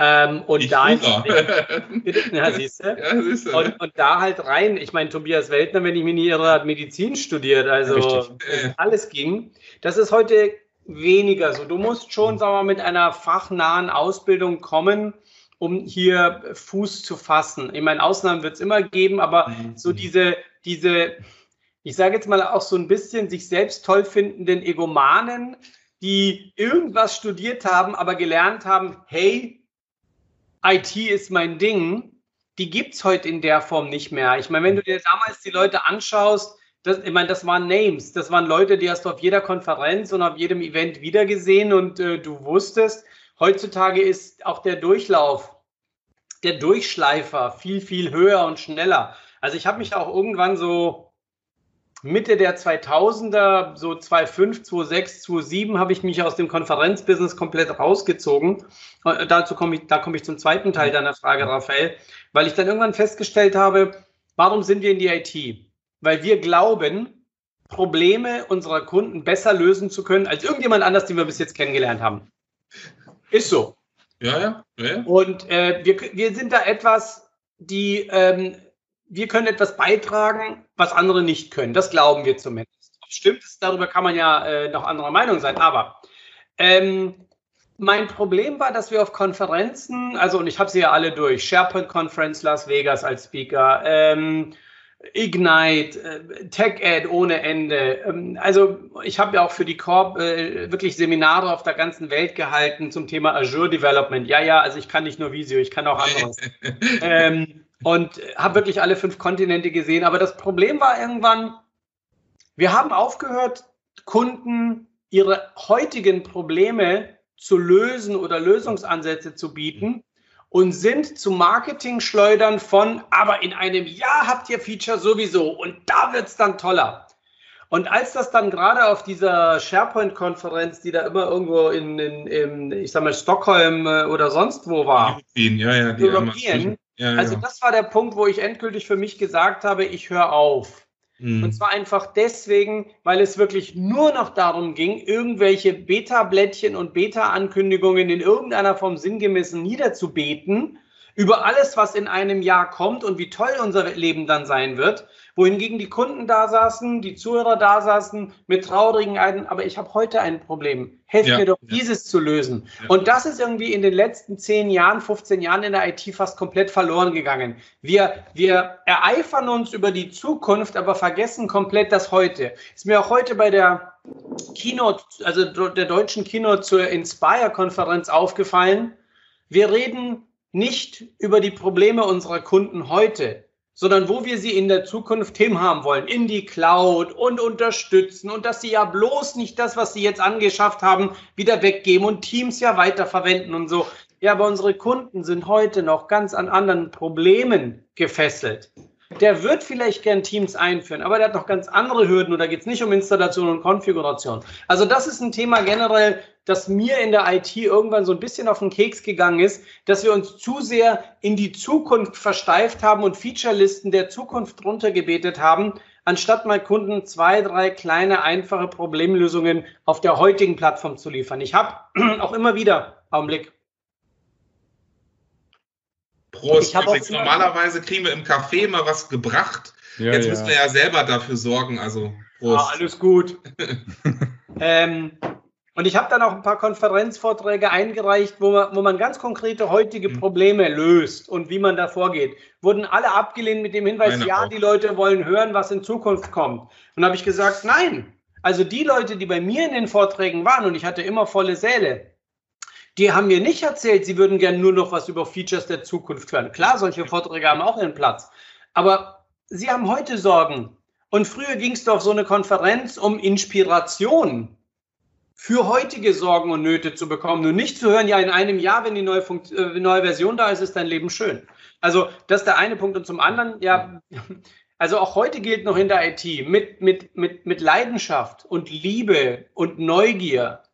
Ähm, und Ich da Hunger. [laughs] ja, siehst du? ja, siehst du. Und, und da halt rein, ich meine, Tobias Weltner, wenn ich mich nicht irre, hat Medizin studiert, also alles ging. Das ist heute weniger so. Du musst schon, sagen wir mal, mit einer fachnahen Ausbildung kommen, um hier Fuß zu fassen. Ich meine, Ausnahmen wird es immer geben, aber so diese, diese, ich sage jetzt mal auch so ein bisschen sich selbst toll findenden Egomanen, die irgendwas studiert haben, aber gelernt haben, hey, IT ist mein Ding, die gibt es heute in der Form nicht mehr. Ich meine, wenn du dir damals die Leute anschaust, das, ich meine, das waren Names, das waren Leute, die hast du auf jeder Konferenz und auf jedem Event wiedergesehen und äh, du wusstest, heutzutage ist auch der Durchlauf, der Durchschleifer viel, viel höher und schneller. Also ich habe mich auch irgendwann so Mitte der 2000er, so 2005, 2006, 2007, habe ich mich aus dem Konferenzbusiness komplett rausgezogen. Äh, dazu komme ich, da komme ich zum zweiten Teil deiner Frage, Raphael, weil ich dann irgendwann festgestellt habe, warum sind wir in die IT? Weil wir glauben, Probleme unserer Kunden besser lösen zu können als irgendjemand anders, den wir bis jetzt kennengelernt haben. Ist so. ja, ja, ja. Und äh, wir, wir sind da etwas, die, ähm, wir können etwas beitragen, was andere nicht können. Das glauben wir zumindest. Ob Stimmt es, darüber kann man ja äh, noch anderer Meinung sein. Aber ähm, mein Problem war, dass wir auf Konferenzen, also und ich habe sie ja alle durch, SharePoint Conference Las Vegas als Speaker, ähm, Ignite, äh, TechEd ohne Ende. Ähm, also ich habe ja auch für die Corp äh, wirklich Seminare auf der ganzen Welt gehalten zum Thema Azure Development. Ja, ja, also ich kann nicht nur Visio, ich kann auch anderes. [laughs] ähm, und habe wirklich alle fünf Kontinente gesehen. Aber das Problem war irgendwann, wir haben aufgehört, Kunden ihre heutigen Probleme zu lösen oder Lösungsansätze zu bieten und sind zu Marketing-Schleudern von, aber in einem Jahr habt ihr Feature sowieso und da wird es dann toller. Und als das dann gerade auf dieser SharePoint-Konferenz, die da immer irgendwo in, in, in ich sag mal, Stockholm äh, oder sonst wo war, European, ja, ja, die European, ja, ja. also das war der Punkt, wo ich endgültig für mich gesagt habe, ich höre auf. Mhm. Und zwar einfach deswegen, weil es wirklich nur noch darum ging, irgendwelche Beta-Blättchen und Beta-Ankündigungen in irgendeiner Form sinngemäß niederzubeten über alles, was in einem Jahr kommt und wie toll unser Leben dann sein wird. Wohingegen die Kunden da saßen, die Zuhörer da saßen mit traurigen Augen, aber ich habe heute ein Problem. Helft Ja, mir doch, ja. dieses zu lösen. Ja. Und das ist irgendwie in den letzten 10 Jahren, 15 Jahren in der IT fast komplett verloren gegangen. Wir, wir ereifern uns über die Zukunft, aber vergessen komplett das Heute. Ist mir auch heute bei der Keynote, also der deutschen Keynote zur Inspire-Konferenz aufgefallen. Wir reden nicht über die Probleme unserer Kunden heute, sondern wo wir sie in der Zukunft hin haben wollen, in die Cloud und unterstützen und dass sie ja bloß nicht das, was sie jetzt angeschafft haben, wieder weggeben und Teams ja weiterverwenden und so. Ja, aber unsere Kunden sind heute noch ganz an anderen Problemen gefesselt. Der wird vielleicht gern Teams einführen, aber der hat noch ganz andere Hürden und da geht es nicht um Installation und Konfiguration. Also das ist ein Thema generell, dass mir in der IT irgendwann so ein bisschen auf den Keks gegangen ist, dass wir uns zu sehr in die Zukunft versteift haben und Featurelisten der Zukunft runtergebetet haben, anstatt mal Kunden zwei, drei kleine, einfache Problemlösungen auf der heutigen Plattform zu liefern. Ich habe [clears throat] auch immer wieder, Augenblick, Prost. Übrigens, normalerweise kriegen wir im Café mal was gebracht. Ja, Jetzt ja. müssen wir ja selber dafür sorgen. Also Prost. Ja, alles gut. [laughs] ähm, und ich habe dann auch ein paar Konferenzvorträge eingereicht, wo man, wo man ganz konkrete heutige mhm. Probleme löst und wie man da vorgeht. Wurden alle abgelehnt mit dem Hinweis, Meine ja, auch. die Leute wollen hören, was in Zukunft kommt. Und habe ich gesagt, nein. Also die Leute, die bei mir in den Vorträgen waren, und ich hatte immer volle Säle, die haben mir nicht erzählt, sie würden gerne nur noch was über Features der Zukunft hören. Klar, solche Vorträge haben auch ihren Platz. Aber sie haben heute Sorgen. Und früher ging es doch so eine Konferenz um Inspiration für heutige Sorgen und Nöte zu bekommen und nicht zu hören, ja, in einem Jahr, wenn die neue, Funkt äh, neue Version da ist, ist dein Leben schön. Also das ist der eine Punkt. Und zum anderen, ja, also auch heute gilt noch in der IT mit, mit, mit, mit Leidenschaft und Liebe und Neugier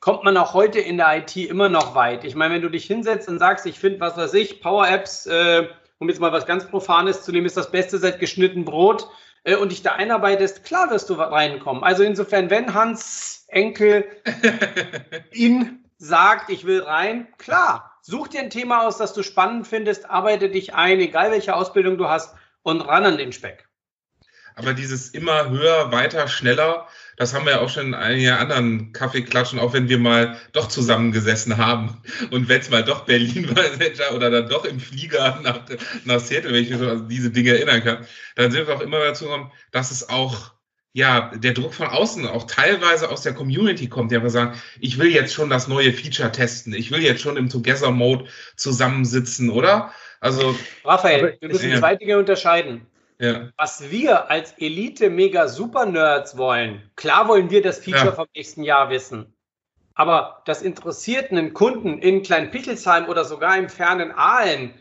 kommt man auch heute in der IT immer noch weit. Ich meine, wenn du dich hinsetzt und sagst, ich finde, was weiß ich, Power Apps, äh, um jetzt mal was ganz Profanes zu nehmen, ist das Beste seit geschnitten Brot äh, und dich da einarbeitest, klar wirst du reinkommen. Also insofern, wenn Hans Enkel [laughs] ihn sagt, ich will rein, klar, such dir ein Thema aus, das du spannend findest, arbeite dich ein, egal welche Ausbildung du hast und ran an den Speck. Aber dieses immer höher, weiter, schneller, das haben wir ja auch schon in einigen anderen Kaffeeklatschen, auch wenn wir mal doch zusammengesessen haben. Und wenn es mal doch Berlin war [laughs] oder dann doch im Flieger nach, nach Seattle, wenn ich mich so an diese Dinge erinnern kann, dann sind wir auch immer dazu gekommen, dass es auch ja, der Druck von außen auch teilweise aus der Community kommt, die einfach sagen, ich will jetzt schon das neue Feature testen, ich will jetzt schon im Together-Mode zusammensitzen, oder? Also. Raphael, wir müssen zwei Dinge unterscheiden. Ja. Was wir als Elite-Mega-Super-Nerds wollen, klar wollen wir das Feature ja. vom nächsten Jahr wissen. Aber das interessiert einen Kunden in Kleinpichelsheim oder sogar im fernen Aalen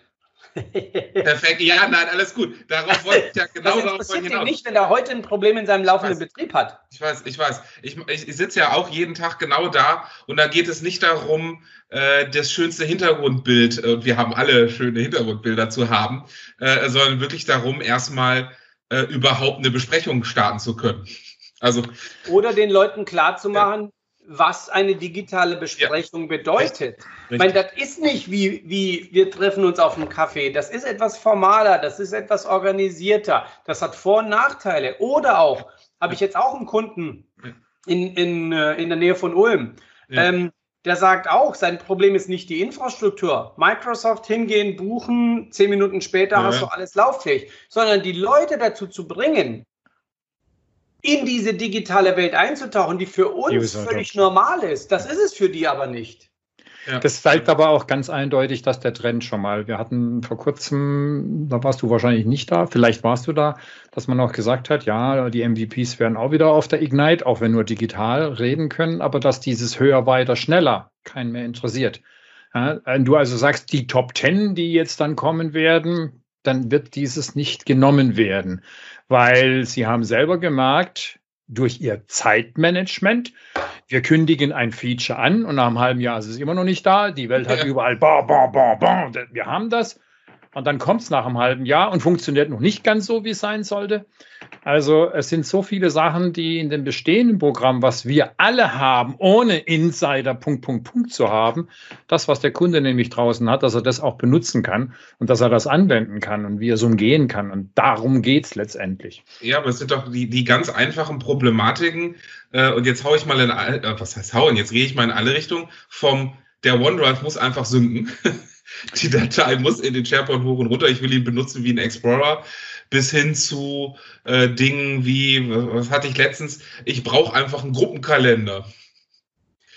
Perfekt, ja, nein, alles gut. Darauf wollte ich ja genau das darauf wollte hinaus. nicht, wenn er heute ein Problem in seinem laufenden Betrieb hat. Ich weiß, ich weiß. Ich, ich, sitze ja auch jeden Tag genau da und da geht es nicht darum, äh, das schönste Hintergrundbild, und äh, wir haben alle schöne Hintergrundbilder zu haben, äh, sondern wirklich darum, erstmal äh, überhaupt eine Besprechung starten zu können. Also, Oder den Leuten klarzumachen, was eine digitale Besprechung ja. bedeutet. Ich meine, das ist nicht wie, wie wir treffen uns auf einem Kaffee. Das ist etwas formaler, das ist etwas organisierter. Das hat Vor- und Nachteile. Oder auch, habe ich jetzt auch einen Kunden in, in, äh, in der Nähe von Ulm. Ja. Ähm, der sagt auch, sein Problem ist nicht die Infrastruktur. Microsoft hingehen, buchen, zehn Minuten später ja. hast du alles lauffähig, sondern die Leute dazu zu bringen, in diese digitale Welt einzutauchen, die für uns völlig normal ist. Das ist es für die aber nicht. Ja. Das zeigt aber auch ganz eindeutig, dass der Trend schon mal, wir hatten vor kurzem, da warst du wahrscheinlich nicht da, vielleicht warst du da, dass man auch gesagt hat, ja, die MVPs werden auch wieder auf der Ignite, auch wenn nur digital reden können, aber dass dieses höher, weiter, schneller keinen mehr interessiert. Ja, wenn du also sagst, die Top 10, die jetzt dann kommen werden, dann wird dieses nicht genommen werden weil sie haben selber gemerkt, durch ihr Zeitmanagement, wir kündigen ein Feature an und nach einem halben Jahr ist es immer noch nicht da. Die Welt hat ja. überall, bah, bah, bah, bah, wir haben das. Und dann kommt es nach einem halben Jahr und funktioniert noch nicht ganz so, wie es sein sollte. Also es sind so viele Sachen, die in dem bestehenden Programm, was wir alle haben, ohne Insider Punkt, Punkt, Punkt zu haben, das, was der Kunde nämlich draußen hat, dass er das auch benutzen kann und dass er das anwenden kann und wie er es umgehen kann. Und darum geht es letztendlich. Ja, aber es sind doch die, die ganz einfachen Problematiken. Äh, und jetzt haue ich mal in, äh, was heißt hauen? Jetzt gehe ich mal in alle Richtungen vom der OneDrive muss einfach sinken. [laughs] die Datei muss in den SharePoint hoch und runter. Ich will ihn benutzen wie ein Explorer. Bis hin zu äh, Dingen wie, was hatte ich letztens? Ich brauche einfach einen Gruppenkalender.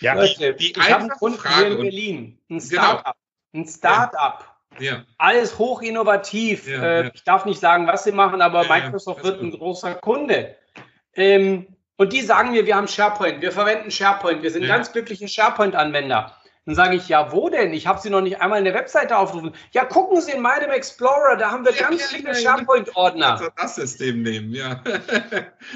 Ja, Leute, die ich habe einen Kunden Frage hier in Berlin. Ein genau. Startup. Genau. Ein Startup. Ja. Alles hoch innovativ. Ja, äh, ja. Ich darf nicht sagen, was sie machen, aber Microsoft wird ein großer Kunde. Ähm, und die sagen mir, wir haben SharePoint, wir verwenden SharePoint, wir sind ganz glückliche SharePoint-Anwender. Dann sage ich, ja, wo denn? Ich habe sie noch nicht einmal in der Webseite aufgerufen. Ja, gucken Sie in meinem Explorer, da haben wir Ja, ganz ja, viele ja. SharePoint-Ordner. Also das System nehmen, ja. [laughs]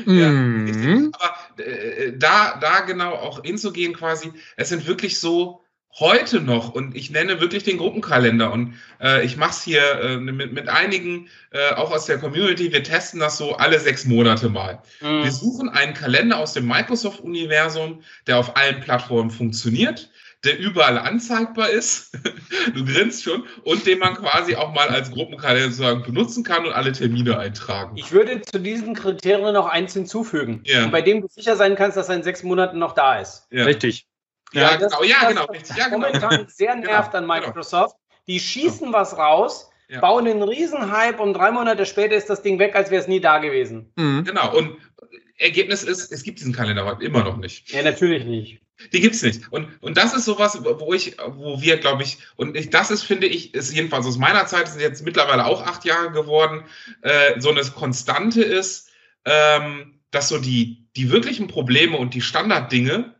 Mhm. Aber äh, da, da genau auch hinzugehen quasi, es sind wirklich so heute noch und ich nenne wirklich den Gruppenkalender und äh, ich mache es hier äh, mit, mit einigen äh, auch aus der Community, wir testen das so alle sechs Monate mal. Mhm. Wir suchen einen Kalender aus dem Microsoft-Universum, der auf allen Plattformen funktioniert, der überall anzeigbar ist, [laughs] du grinst schon, und den man quasi auch mal als Gruppenkalender sozusagen benutzen kann und alle Termine eintragen. Ich würde zu diesen Kriterien noch eins hinzufügen, Ja. bei dem du sicher sein kannst, dass er in sechs Monaten noch da ist. Ja, Richtig. ja, das genau, ist ja, das, genau, richtig, ja, genau. Momentan [laughs] sehr nervt Genau, an Microsoft. Die schießen was raus, Ja. bauen einen Riesenhype und drei Monate später ist das Ding weg, als wäre es nie da gewesen. Mhm. Genau, und Ergebnis ist, es gibt diesen Kalender heute immer noch nicht. Ja, natürlich nicht. Die gibt's nicht. Und, und das ist sowas, wo ich, wo wir, glaube ich, und ich, das ist, finde ich, ist jedenfalls aus meiner Zeit, sind jetzt mittlerweile auch acht Jahre geworden, äh, so eine Konstante ist, ähm, dass so die, die wirklichen Probleme und die Standarddinge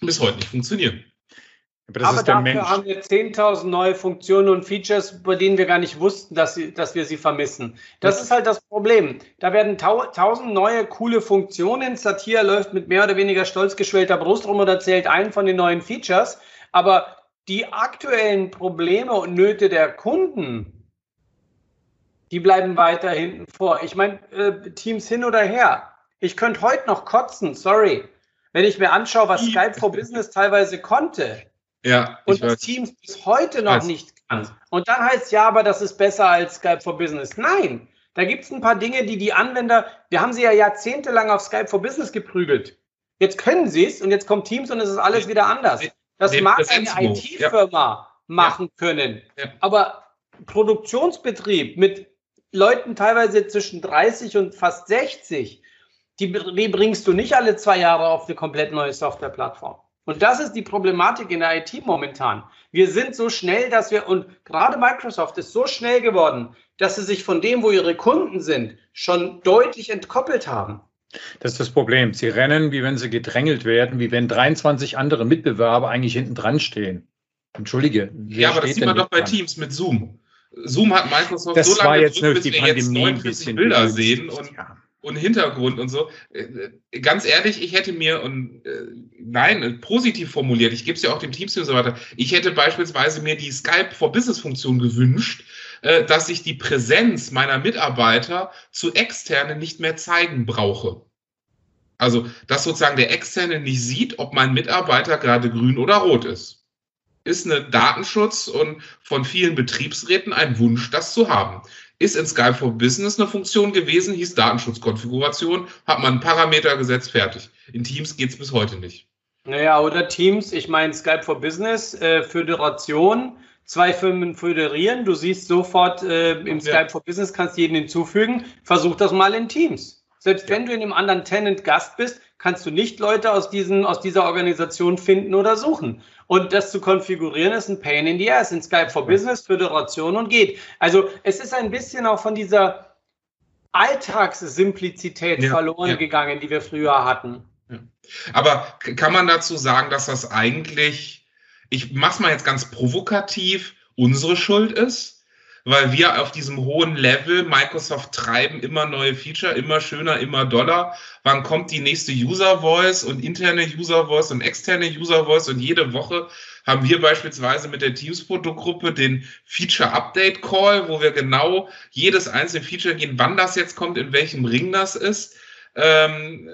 bis heute nicht funktionieren. Aber das Aber ist der dafür Mensch. haben wir 10.000 neue Funktionen und Features, bei denen wir gar nicht wussten, dass, sie, dass wir sie vermissen. Das ist halt das Problem. Da werden tau 1000 neue coole Funktionen. Satya läuft mit mehr oder weniger stolz geschwellter Brust rum und erzählt einen von den neuen Features. Aber die aktuellen Probleme und Nöte der Kunden, die bleiben weiter hinten vor. Ich meine, äh, Teams hin oder her. Ich könnte heute noch kotzen, sorry. Wenn ich mir anschaue, was Skype for Business teilweise konnte Ja, und das weiß. Teams bis heute noch Weiß. nicht kann. Und dann heißt ja, aber das ist besser als Skype for Business. Nein, da gibt es ein paar Dinge, die die Anwender, wir haben sie ja jahrzehntelang auf Skype for Business geprügelt. Jetzt können sie es und jetzt kommt Teams und es ist alles wieder anders. Das den mag eine Präsenzmodus, IT-Firma machen können, Ja. aber Produktionsbetrieb mit Leuten teilweise zwischen 30 und fast 60, die, die bringst du nicht alle zwei Jahre auf eine komplett neue Softwareplattform. Und das ist die Problematik in der IT momentan. Wir sind so schnell, dass wir, und gerade Microsoft ist so schnell geworden, dass sie sich von dem, wo ihre Kunden sind, schon deutlich entkoppelt haben. Das ist das Problem. Sie rennen, wie wenn sie gedrängelt werden, wie wenn 23 andere Mitbewerber eigentlich hinten dran stehen. Entschuldige. wer Ja, aber das sieht man doch bei dran? Teams mit Zoom. Zoom hat Microsoft Das so lange war jetzt gedrückt, durch die bis wir jetzt Pandemie ein 49 bisschen Bilder sehen und ja. Und Hintergrund und so. Äh, Ganz ehrlich, ich hätte mir, und äh, nein, äh, positiv formuliert, ich gebe es ja auch dem Teams und so weiter, ich hätte beispielsweise mir die Skype for Business-Funktion gewünscht, äh, dass ich die Präsenz meiner Mitarbeiter zu externen nicht mehr zeigen brauche. Also, dass sozusagen der Externe nicht sieht, ob mein Mitarbeiter gerade grün oder rot ist. Ist eine Datenschutz und von vielen Betriebsräten ein Wunsch, das zu haben ist in Skype for Business eine Funktion gewesen, hieß Datenschutzkonfiguration, hat man einen Parameter gesetzt, fertig. In Teams geht's bis heute nicht. Naja, oder Teams, ich meine Skype for Business, äh, Föderation, zwei Firmen föderieren, du siehst sofort äh, im Ja. Skype for Business, kannst jeden hinzufügen, versuch das mal in Teams. Selbst wenn du in einem anderen Tenant Gast bist, kannst du nicht Leute aus, diesen, aus dieser Organisation finden oder suchen. Und das zu konfigurieren ist ein Pain in the Ass in Skype for Business, Föderation und geht. Also es ist ein bisschen auch von dieser Alltagssimplizität Ja, verloren ja. gegangen, die wir früher hatten. Aber kann man dazu sagen, dass das eigentlich, ich mach's mal jetzt ganz provokativ, unsere Schuld ist? Weil wir auf diesem hohen Level Microsoft treiben immer neue Feature, immer schöner, immer doller. Wann kommt die nächste User Voice und interne User Voice und externe User Voice? Und jede Woche haben wir beispielsweise mit der Teams Produktgruppe den Feature Update Call, wo wir genau jedes einzelne Feature gehen, wann das jetzt kommt, in welchem Ring das ist. Ähm,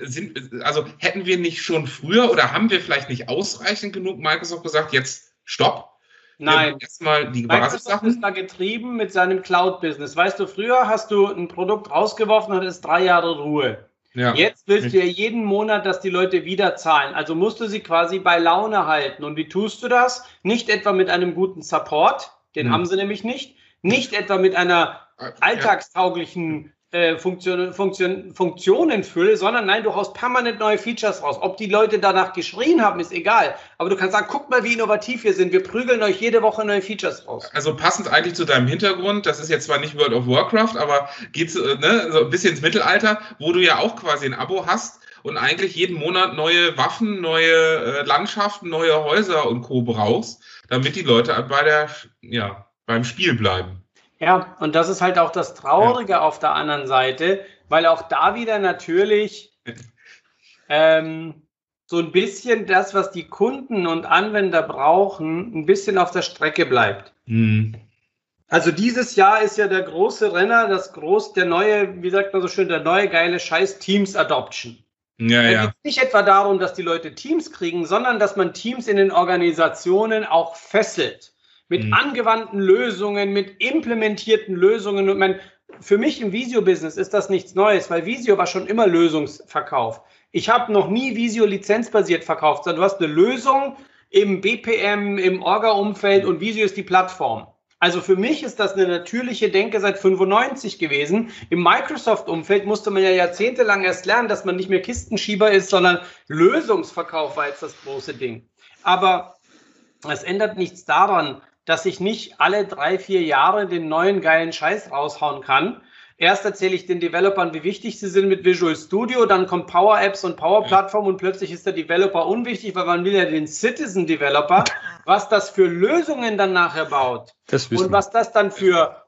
sind, also hätten wir nicht schon früher oder haben wir vielleicht nicht ausreichend genug Microsoft gesagt, jetzt stopp? Nein. Erstmal die Microsoft ist da getrieben mit seinem Cloud-Business. Weißt du, früher hast du ein Produkt rausgeworfen und hattest drei Jahre Ruhe. Ja. Jetzt willst du ja jeden Monat, dass die Leute wieder zahlen. Also musst du sie quasi bei Laune halten. Und wie tust du das? Nicht etwa mit einem guten Support, den Hm. haben sie nämlich nicht. Nicht etwa mit einer Ja. alltagstauglichen äh, Funktion, Funktion, Funktionenfülle, sondern nein, du haust permanent neue Features raus. Ob die Leute danach geschrien haben, ist egal. Aber du kannst sagen, guckt mal, wie innovativ wir sind. Wir prügeln euch jede Woche neue Features raus. Also passend eigentlich zu deinem Hintergrund, das ist jetzt zwar nicht World of Warcraft, aber geht äh, ne, so ein bisschen ins Mittelalter, wo du ja auch quasi ein Abo hast und eigentlich jeden Monat neue Waffen, neue äh, Landschaften, neue Häuser und Co. brauchst, damit die Leute bei der, ja, beim Spiel bleiben. Ja, und das ist halt auch das Traurige ja. auf der anderen Seite, weil auch da wieder natürlich ähm, so ein bisschen das, was die Kunden und Anwender brauchen, ein bisschen auf der Strecke bleibt. Mhm. Also dieses Jahr ist ja der große Renner, das groß, der neue, wie sagt man so schön, der neue geile Scheiß Teams Adoption. Ja, da ja. geht nicht etwa darum, dass die Leute Teams kriegen, sondern dass man Teams in den Organisationen auch fesselt. Mit mhm. angewandten Lösungen, mit implementierten Lösungen. Und mein, für mich im Visio-Business ist das nichts Neues, weil Visio war schon immer Lösungsverkauf. Ich habe noch nie Visio lizenzbasiert verkauft, sondern du hast eine Lösung im BPM, im Orga-Umfeld und Visio ist die Plattform. Also für mich ist das eine natürliche Denke seit 95 gewesen. Im Microsoft-Umfeld musste man ja jahrzehntelang erst lernen, dass man nicht mehr Kistenschieber ist, sondern Lösungsverkauf war jetzt das große Ding. Aber es ändert nichts daran, dass ich nicht alle drei, vier Jahre den neuen geilen Scheiß raushauen kann, Erst erzähle ich den Developern, wie wichtig sie sind mit Visual Studio, dann kommt Power Apps und Power Plattform und plötzlich ist der Developer unwichtig, weil man will ja den Citizen Developer, was das für Lösungen dann nachher baut und was das dann für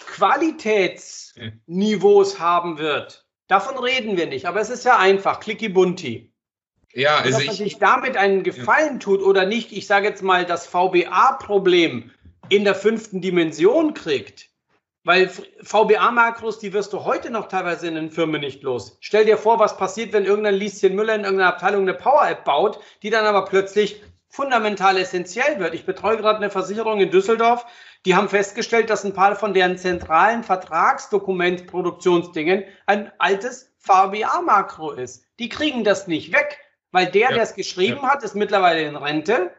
Qualitätsniveaus haben wird. Davon reden wir nicht, aber es ist ja einfach, clicky bunti. Ja, also dass man sich damit einen Gefallen tut oder nicht, ich sage jetzt mal, das VBA-Problem in der fünften Dimension kriegt, weil VBA-Makros, die wirst du heute noch teilweise in den Firmen nicht los. Stell dir vor, was passiert, wenn irgendein Lieschen Müller in irgendeiner Abteilung eine Power-App baut, die dann aber plötzlich fundamental essentiell wird. Ich betreue gerade eine Versicherung in Düsseldorf, die haben festgestellt, dass ein paar von deren zentralen Vertragsdokumentproduktionsdingen ein altes VBA-Makro ist. Die kriegen das nicht weg, weil der, ja. der es geschrieben ja. hat, ist mittlerweile in Rente.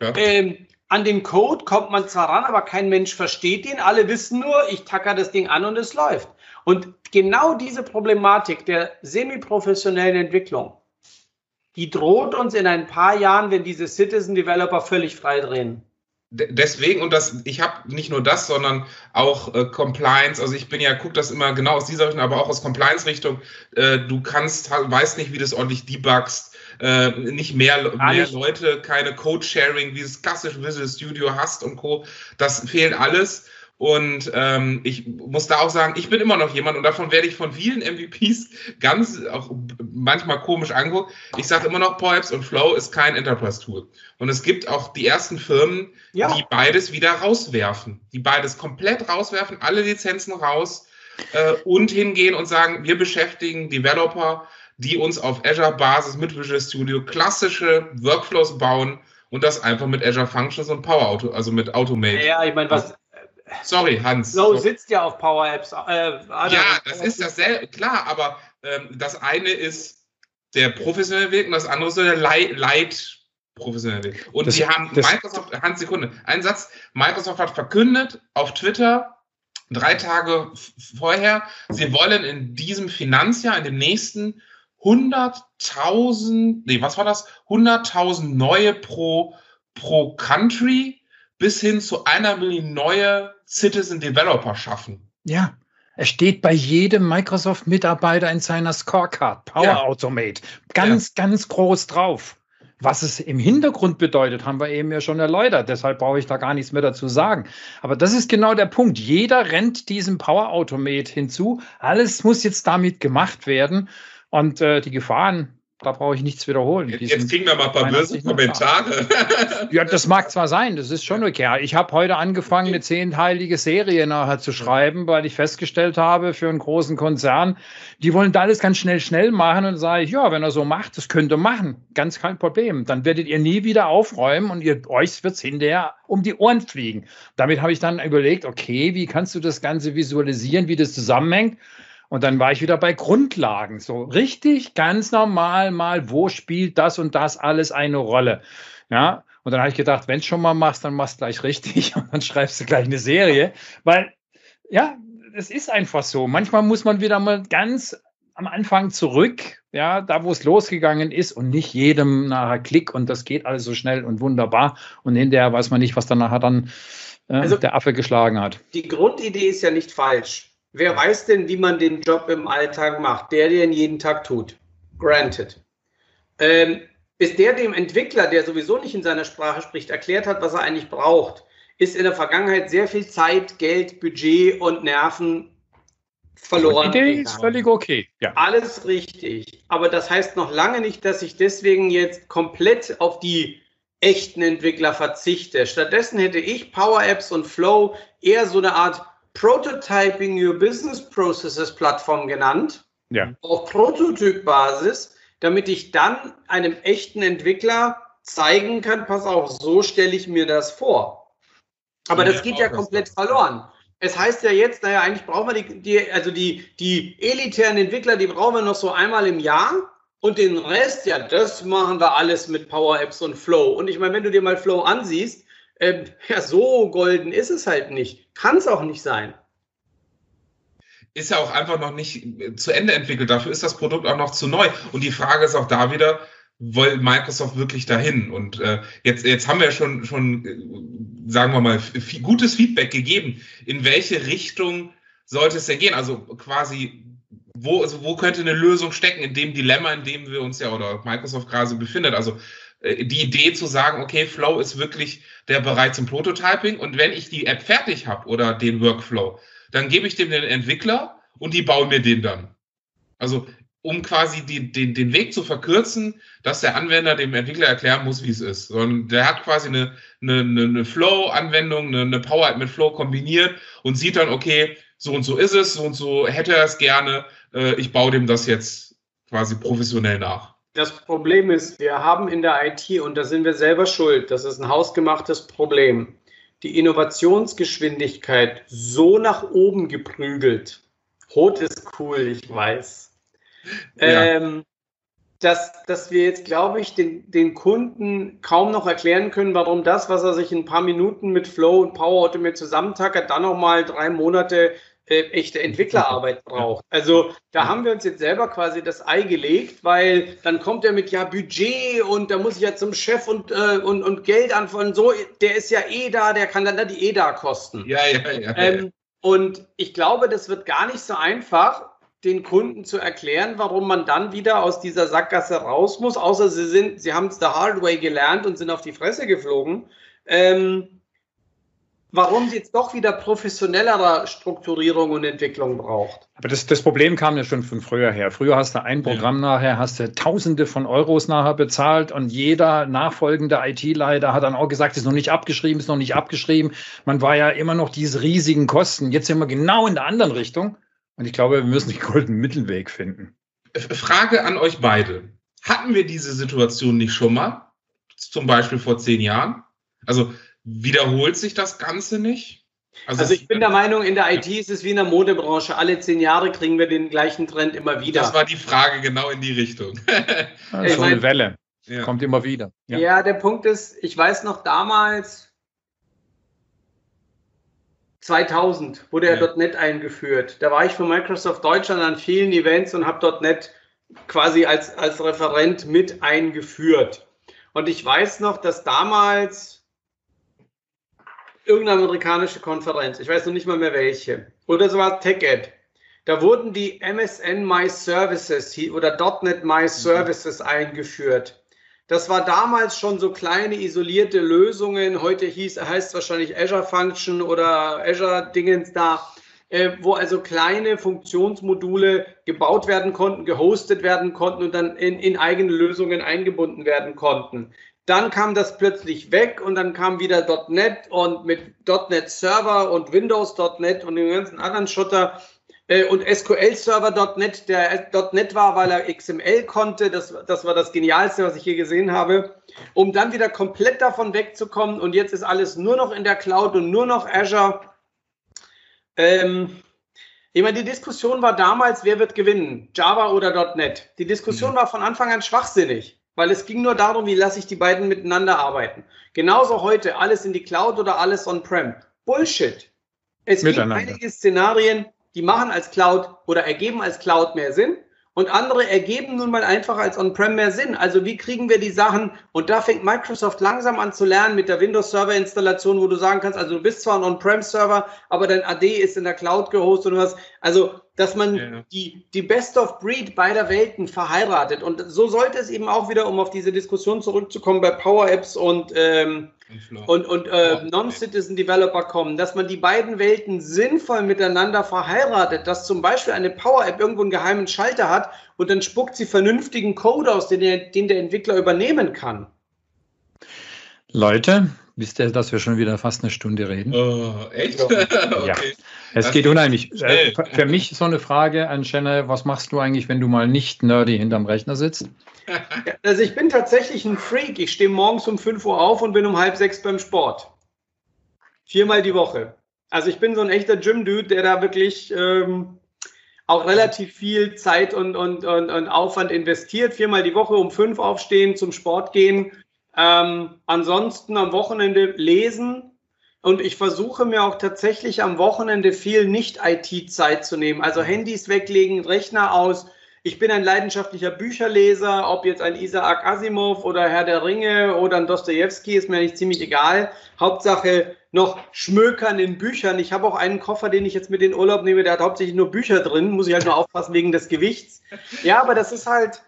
Ja. Ähm, an den Code kommt man zwar ran, aber kein Mensch versteht ihn. Alle wissen nur, ich tacker das Ding an und es läuft. Und genau diese Problematik der semi-professionellen Entwicklung, die droht uns in ein paar Jahren, wenn diese Citizen Developer völlig frei drehen. Deswegen, und das, ich habe nicht nur das, sondern auch äh, Compliance, also ich bin ja, guck das immer genau aus dieser Richtung, aber auch aus Compliance-Richtung. Äh, du kannst, weißt nicht, wie du es ordentlich debugst äh, nicht mehr, mehr Leute, keine Code-Sharing, wie es klassisch Visual Studio hast und Co. Das fehlt alles. Und ähm, ich muss da auch sagen, ich bin immer noch jemand und davon werde ich von vielen MVPs ganz auch manchmal komisch angeguckt. Ich sage immer noch, PowerApps und Flow ist kein Enterprise-Tool. Und es gibt auch die ersten Firmen, ja. die beides wieder rauswerfen, die beides komplett rauswerfen, alle Lizenzen raus äh, und hingehen und sagen, wir beschäftigen Developer die uns auf Azure-Basis mit Visual Studio klassische Workflows bauen und das einfach mit Azure Functions und Power Auto, also mit Automate. Ja, ich meine, was. Sorry, Hans. So sitzt ja auf Power Apps. Äh, ja, das ist dasselbe, klar, aber ähm, das eine ist der professionelle Weg und das andere ist der Light, Light professionelle Weg. Und das, sie haben Microsoft, Hans, Sekunde, ein Satz, Microsoft hat verkündet auf Twitter, drei Tage vorher, sie wollen in diesem Finanzjahr, in dem nächsten, 100.000, nee, was war das? 100.000 neue pro, pro Country bis hin zu einer Million neue Citizen Developer schaffen. Ja. Es steht bei jedem Microsoft-Mitarbeiter in seiner Scorecard, Power ja. Automate, ganz, ja. ganz groß drauf. Was es im Hintergrund bedeutet, haben wir eben ja schon erläutert. Deshalb brauche ich da gar nichts mehr dazu sagen. Aber das ist genau der Punkt. Jeder rennt diesem Power Automate hinzu. Alles muss jetzt damit gemacht werden. Und äh, die Gefahren, da brauche ich nichts wiederholen. Jetzt, jetzt kriegen wir mal ein paar böse Kommentare. ja, das mag zwar sein, das ist schon okay. Ich habe heute angefangen, eine zehnteilige Serie nachher zu schreiben, weil ich festgestellt habe, für einen großen Konzern, die wollen da alles ganz schnell, schnell machen. Und sage ich, ja, wenn er so macht, das könnt ihr machen. Ganz kein Problem. Dann werdet ihr nie wieder aufräumen und ihr, euch wird es hinterher um die Ohren fliegen. Damit habe ich dann überlegt, okay, wie kannst du das Ganze visualisieren, wie das zusammenhängt? Und dann war ich wieder bei Grundlagen. So richtig ganz normal mal, wo spielt das und das alles eine Rolle? Ja. Und dann habe ich gedacht, wenn du schon mal machst, dann machst du gleich richtig [laughs] und dann schreibst du gleich eine Serie. Weil, ja, es ist einfach so. Manchmal muss man wieder mal ganz am Anfang zurück, ja, da wo es losgegangen ist und nicht jedem nachher Klick und das geht alles so schnell und wunderbar und hinterher weiß man nicht, was dann nachher dann äh, also, der Affe geschlagen hat. Die Grundidee ist ja nicht falsch. Wer weiß denn, wie man den Job im Alltag macht? Der, der ihn jeden Tag tut. Granted. Ähm, bis der dem Entwickler, der sowieso nicht in seiner Sprache spricht, erklärt hat, was er eigentlich braucht, ist in der Vergangenheit sehr viel Zeit, Geld, Budget und Nerven verloren. Die Idee ist völlig okay. Ja. Alles richtig. Aber das heißt noch lange nicht, dass ich deswegen jetzt komplett auf die echten Entwickler verzichte. Stattdessen hätte ich Power Apps und Flow eher so eine Art Prototyping Your Business Processes Plattform genannt. Ja. Auf Prototypbasis, damit ich dann einem echten Entwickler zeigen kann, pass auf, so stelle ich mir das vor. Aber ja, das geht ja komplett verloren. Es heißt ja jetzt, naja, eigentlich brauchen wir die, die, also die, die elitären Entwickler, die brauchen wir noch so einmal im Jahr. Und den Rest, ja, das machen wir alles mit Power Apps und Flow. Und ich meine, wenn du dir mal Flow ansiehst, äh, ja, so golden ist es halt nicht. Kann es auch nicht sein. Ist ja auch einfach noch nicht äh, zu Ende entwickelt. Dafür ist das Produkt auch noch zu neu. Und die Frage ist auch da wieder, will Microsoft wirklich dahin? Und äh, jetzt, jetzt haben wir schon, schon, äh, sagen wir mal, gutes Feedback gegeben. In welche Richtung sollte es denn gehen? Also quasi wo, also wo könnte eine Lösung stecken in dem Dilemma, in dem wir uns ja oder Microsoft gerade befindet? Also die Idee zu sagen, okay, Flow ist wirklich der Bereich zum Prototyping und wenn ich die App fertig habe oder den Workflow, dann gebe ich dem den Entwickler und die bauen mir den dann. Also um quasi die, den, den Weg zu verkürzen, dass der Anwender dem Entwickler erklären muss, wie es ist. Sondern der hat quasi eine, eine, eine Flow-Anwendung, eine, eine Power-App mit Flow kombiniert und sieht dann, okay, so und so ist es, so und so hätte er es gerne, äh, ich baue dem das jetzt quasi professionell nach. Das Problem ist, wir haben in der IT, und da sind wir selber schuld, das ist ein hausgemachtes Problem, die Innovationsgeschwindigkeit so nach oben geprügelt. Rot ist cool, ich weiß. Ja. Ähm, dass, dass wir jetzt, glaube ich, den, den Kunden kaum noch erklären können, warum das, was er sich in ein paar Minuten mit Flow und Power Automate zusammentackert, dann nochmal drei Monate äh, echte Entwicklerarbeit braucht. Also da haben wir uns jetzt selber quasi das Ei gelegt, weil dann kommt er mit ja Budget und da muss ich ja zum Chef und, äh, und, und Geld anfangen. So, der ist ja eh da, der kann dann da die EDA kosten. Ja, ja, ja. Ähm, und ich glaube, das wird gar nicht so einfach, den Kunden zu erklären, warum man dann wieder aus dieser Sackgasse raus muss, außer sie sind, sie haben es der Hard Way gelernt und sind auf die Fresse geflogen. Ähm, warum sie jetzt doch wieder professionellere Strukturierung und Entwicklung braucht. Aber das, das Problem kam ja schon von früher her. Früher hast du ein Programm ja. nachher, hast du Tausende von Euros nachher bezahlt und jeder nachfolgende IT-Leiter hat dann auch gesagt, ist noch nicht abgeschrieben, ist noch nicht abgeschrieben. Man war ja immer noch diese riesigen Kosten. Jetzt sind wir genau in der anderen Richtung. Und ich glaube, wir müssen den goldenen Mittelweg finden. Frage an euch beide. Hatten wir diese Situation nicht schon mal? Zum Beispiel vor zehn Jahren? Also Wiederholt sich das Ganze nicht? Also, also ich bin der Meinung, in der IT ist es wie in der Modebranche. Alle zehn Jahre kriegen wir den gleichen Trend immer wieder. Das war die Frage genau in die Richtung. [laughs] ja, so eine Welle. Ja. Kommt immer wieder. Ja. ja, der Punkt ist, ich weiß noch damals, 2000 wurde ja, ja. .NET eingeführt. Da war ich für Microsoft Deutschland an vielen Events und habe .NET quasi als, als Referent mit eingeführt. Und ich weiß noch, dass damals irgendeine amerikanische Konferenz, ich weiß noch nicht mal mehr welche, oder es war TechEd. Da wurden die MSN My Services oder .NET My Services mhm. eingeführt. Das war damals schon so kleine isolierte Lösungen. Heute hieß, heißt es wahrscheinlich Azure Function oder Azure Dingens da, äh, wo also kleine Funktionsmodule gebaut werden konnten, gehostet werden konnten und dann in, in eigene Lösungen eingebunden werden konnten. Dann kam das plötzlich weg und dann kam wieder .NET und mit .NET Server und Windows.NET und den ganzen anderen Schotter äh, und SQL Server.NET, der .NET war, weil er XML konnte. Das, das war das Genialste, was ich je gesehen habe. Um dann wieder komplett davon wegzukommen und jetzt ist alles nur noch in der Cloud und nur noch Azure. Ähm, ich meine, die Diskussion war damals, wer wird gewinnen, Java oder .NET. Die Diskussion mhm. war von Anfang an schwachsinnig weil es ging nur darum, wie lasse ich die beiden miteinander arbeiten. Genauso heute, alles in die Cloud oder alles on-prem. Bullshit. Es gibt einige Szenarien, die machen als Cloud oder ergeben als Cloud mehr Sinn und andere ergeben nun mal einfach als On-Prem mehr Sinn. Also wie kriegen wir die Sachen? Und da fängt Microsoft langsam an zu lernen mit der Windows-Server-Installation, wo du sagen kannst, also du bist zwar ein On-Prem-Server, aber dein AD ist in der Cloud gehostet und was. Also, dass man ja. die, die Best of Breed beider Welten verheiratet. Und so sollte es eben auch wieder, um auf diese Diskussion zurückzukommen, bei Power Apps und ähm, und, und äh, Non-Citizen Developer kommen, dass man die beiden Welten sinnvoll miteinander verheiratet, dass zum Beispiel eine Power-App irgendwo einen geheimen Schalter hat und dann spuckt sie vernünftigen Code aus, den der, den der Entwickler übernehmen kann. Leute, wisst ihr, dass wir schon wieder fast eine Stunde reden? Oh, echt? [laughs] okay. Ja. Es das geht unheimlich. Schnell. Äh, für mich so eine Frage an Shanna, was machst du eigentlich, wenn du mal nicht nerdy hinterm Rechner sitzt? Also ich bin tatsächlich ein Freak. Ich stehe morgens um 5 Uhr auf und bin um halb sechs beim Sport. Viermal die Woche. Also ich bin so ein echter Gym-Dude, der da wirklich ähm, auch relativ viel Zeit und, und, und, und, Aufwand investiert. Viermal die Woche um fünf aufstehen, zum Sport gehen. Ähm, ansonsten am Wochenende lesen. Und ich versuche mir auch tatsächlich am Wochenende viel Nicht-IT-Zeit zu nehmen. Also Handys weglegen, Rechner aus, ich bin ein leidenschaftlicher Bücherleser, ob jetzt ein Isaac Asimov oder Herr der Ringe oder ein Dostoevsky, ist mir nicht ziemlich egal. Hauptsache noch schmökern in Büchern. Ich habe auch einen Koffer, den ich jetzt mit in den Urlaub nehme, der hat hauptsächlich nur Bücher drin, muss ich halt nur aufpassen wegen des Gewichts. Ja, aber das ist halt,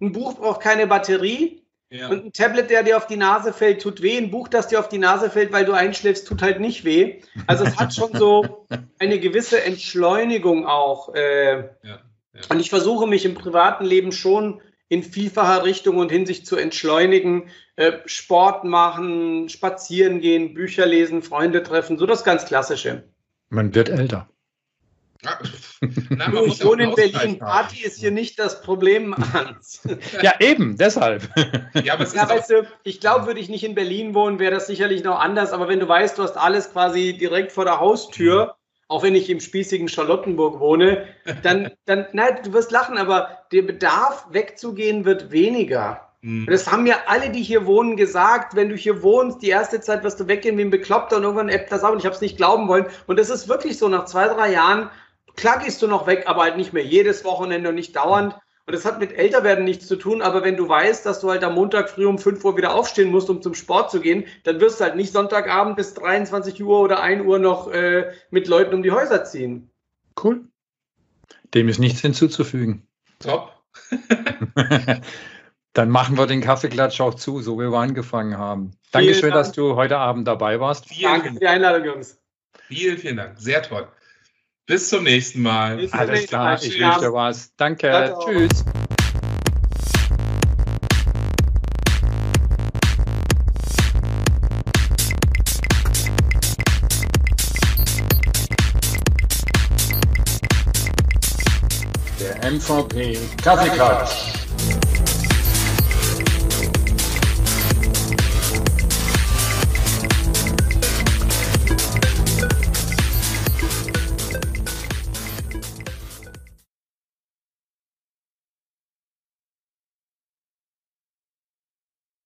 ein Buch braucht keine Batterie. Ja. Und ein Tablet, der dir auf die Nase fällt, tut weh. Ein Buch, das dir auf die Nase fällt, weil du einschläfst, tut halt nicht weh. Also es hat schon so [laughs] eine gewisse Entschleunigung auch. Äh, ja. Und ich versuche mich im privaten Leben schon in vielfacher Richtung und Hinsicht zu entschleunigen. Äh, Sport machen, spazieren gehen, Bücher lesen, Freunde treffen, so das ganz Klassische. Man wird älter. [laughs] Na, ich wohne in Berlin. Party ist hier nicht das Problem, Hans. [laughs] ja, eben, deshalb. ja, aber ja, weißt du, ich glaube, würde ich nicht in Berlin wohnen, wäre das sicherlich noch anders. Aber wenn du weißt, du hast alles quasi direkt vor der Haustür, auch wenn ich im spießigen Charlottenburg wohne, dann, dann, [laughs] nein, du wirst lachen, aber der Bedarf wegzugehen wird weniger. Mhm. Das haben ja alle, die hier wohnen, gesagt. Wenn du hier wohnst, die erste Zeit wirst du weggehen wie ein Bekloppter und irgendwann ebbt das ab und ich habe es nicht glauben wollen. Und das ist wirklich so, nach zwei, drei Jahren, klar gehst du noch weg, aber halt nicht mehr jedes Wochenende und nicht dauernd. Und das hat mit Älterwerden nichts zu tun, aber wenn du weißt, dass du halt am Montag früh um 5 Uhr wieder aufstehen musst, um zum Sport zu gehen, dann wirst du halt nicht Sonntagabend bis 23 Uhr oder 1 Uhr noch äh, mit Leuten um die Häuser ziehen. Cool. Dem ist nichts hinzuzufügen. Top. [laughs] dann machen wir den Kaffeeklatsch auch zu, so wie wir angefangen haben. Dankeschön, Dank. dass du heute Abend dabei warst. Vielen Danke für die Einladung, Jungs. Vielen, vielen Dank. Sehr toll. Bis zum nächsten Mal. Bis Alles nächsten klar, ich wünsche dir was. Danke. Danke Tschüss. Der MVP Kaffeeklatsch.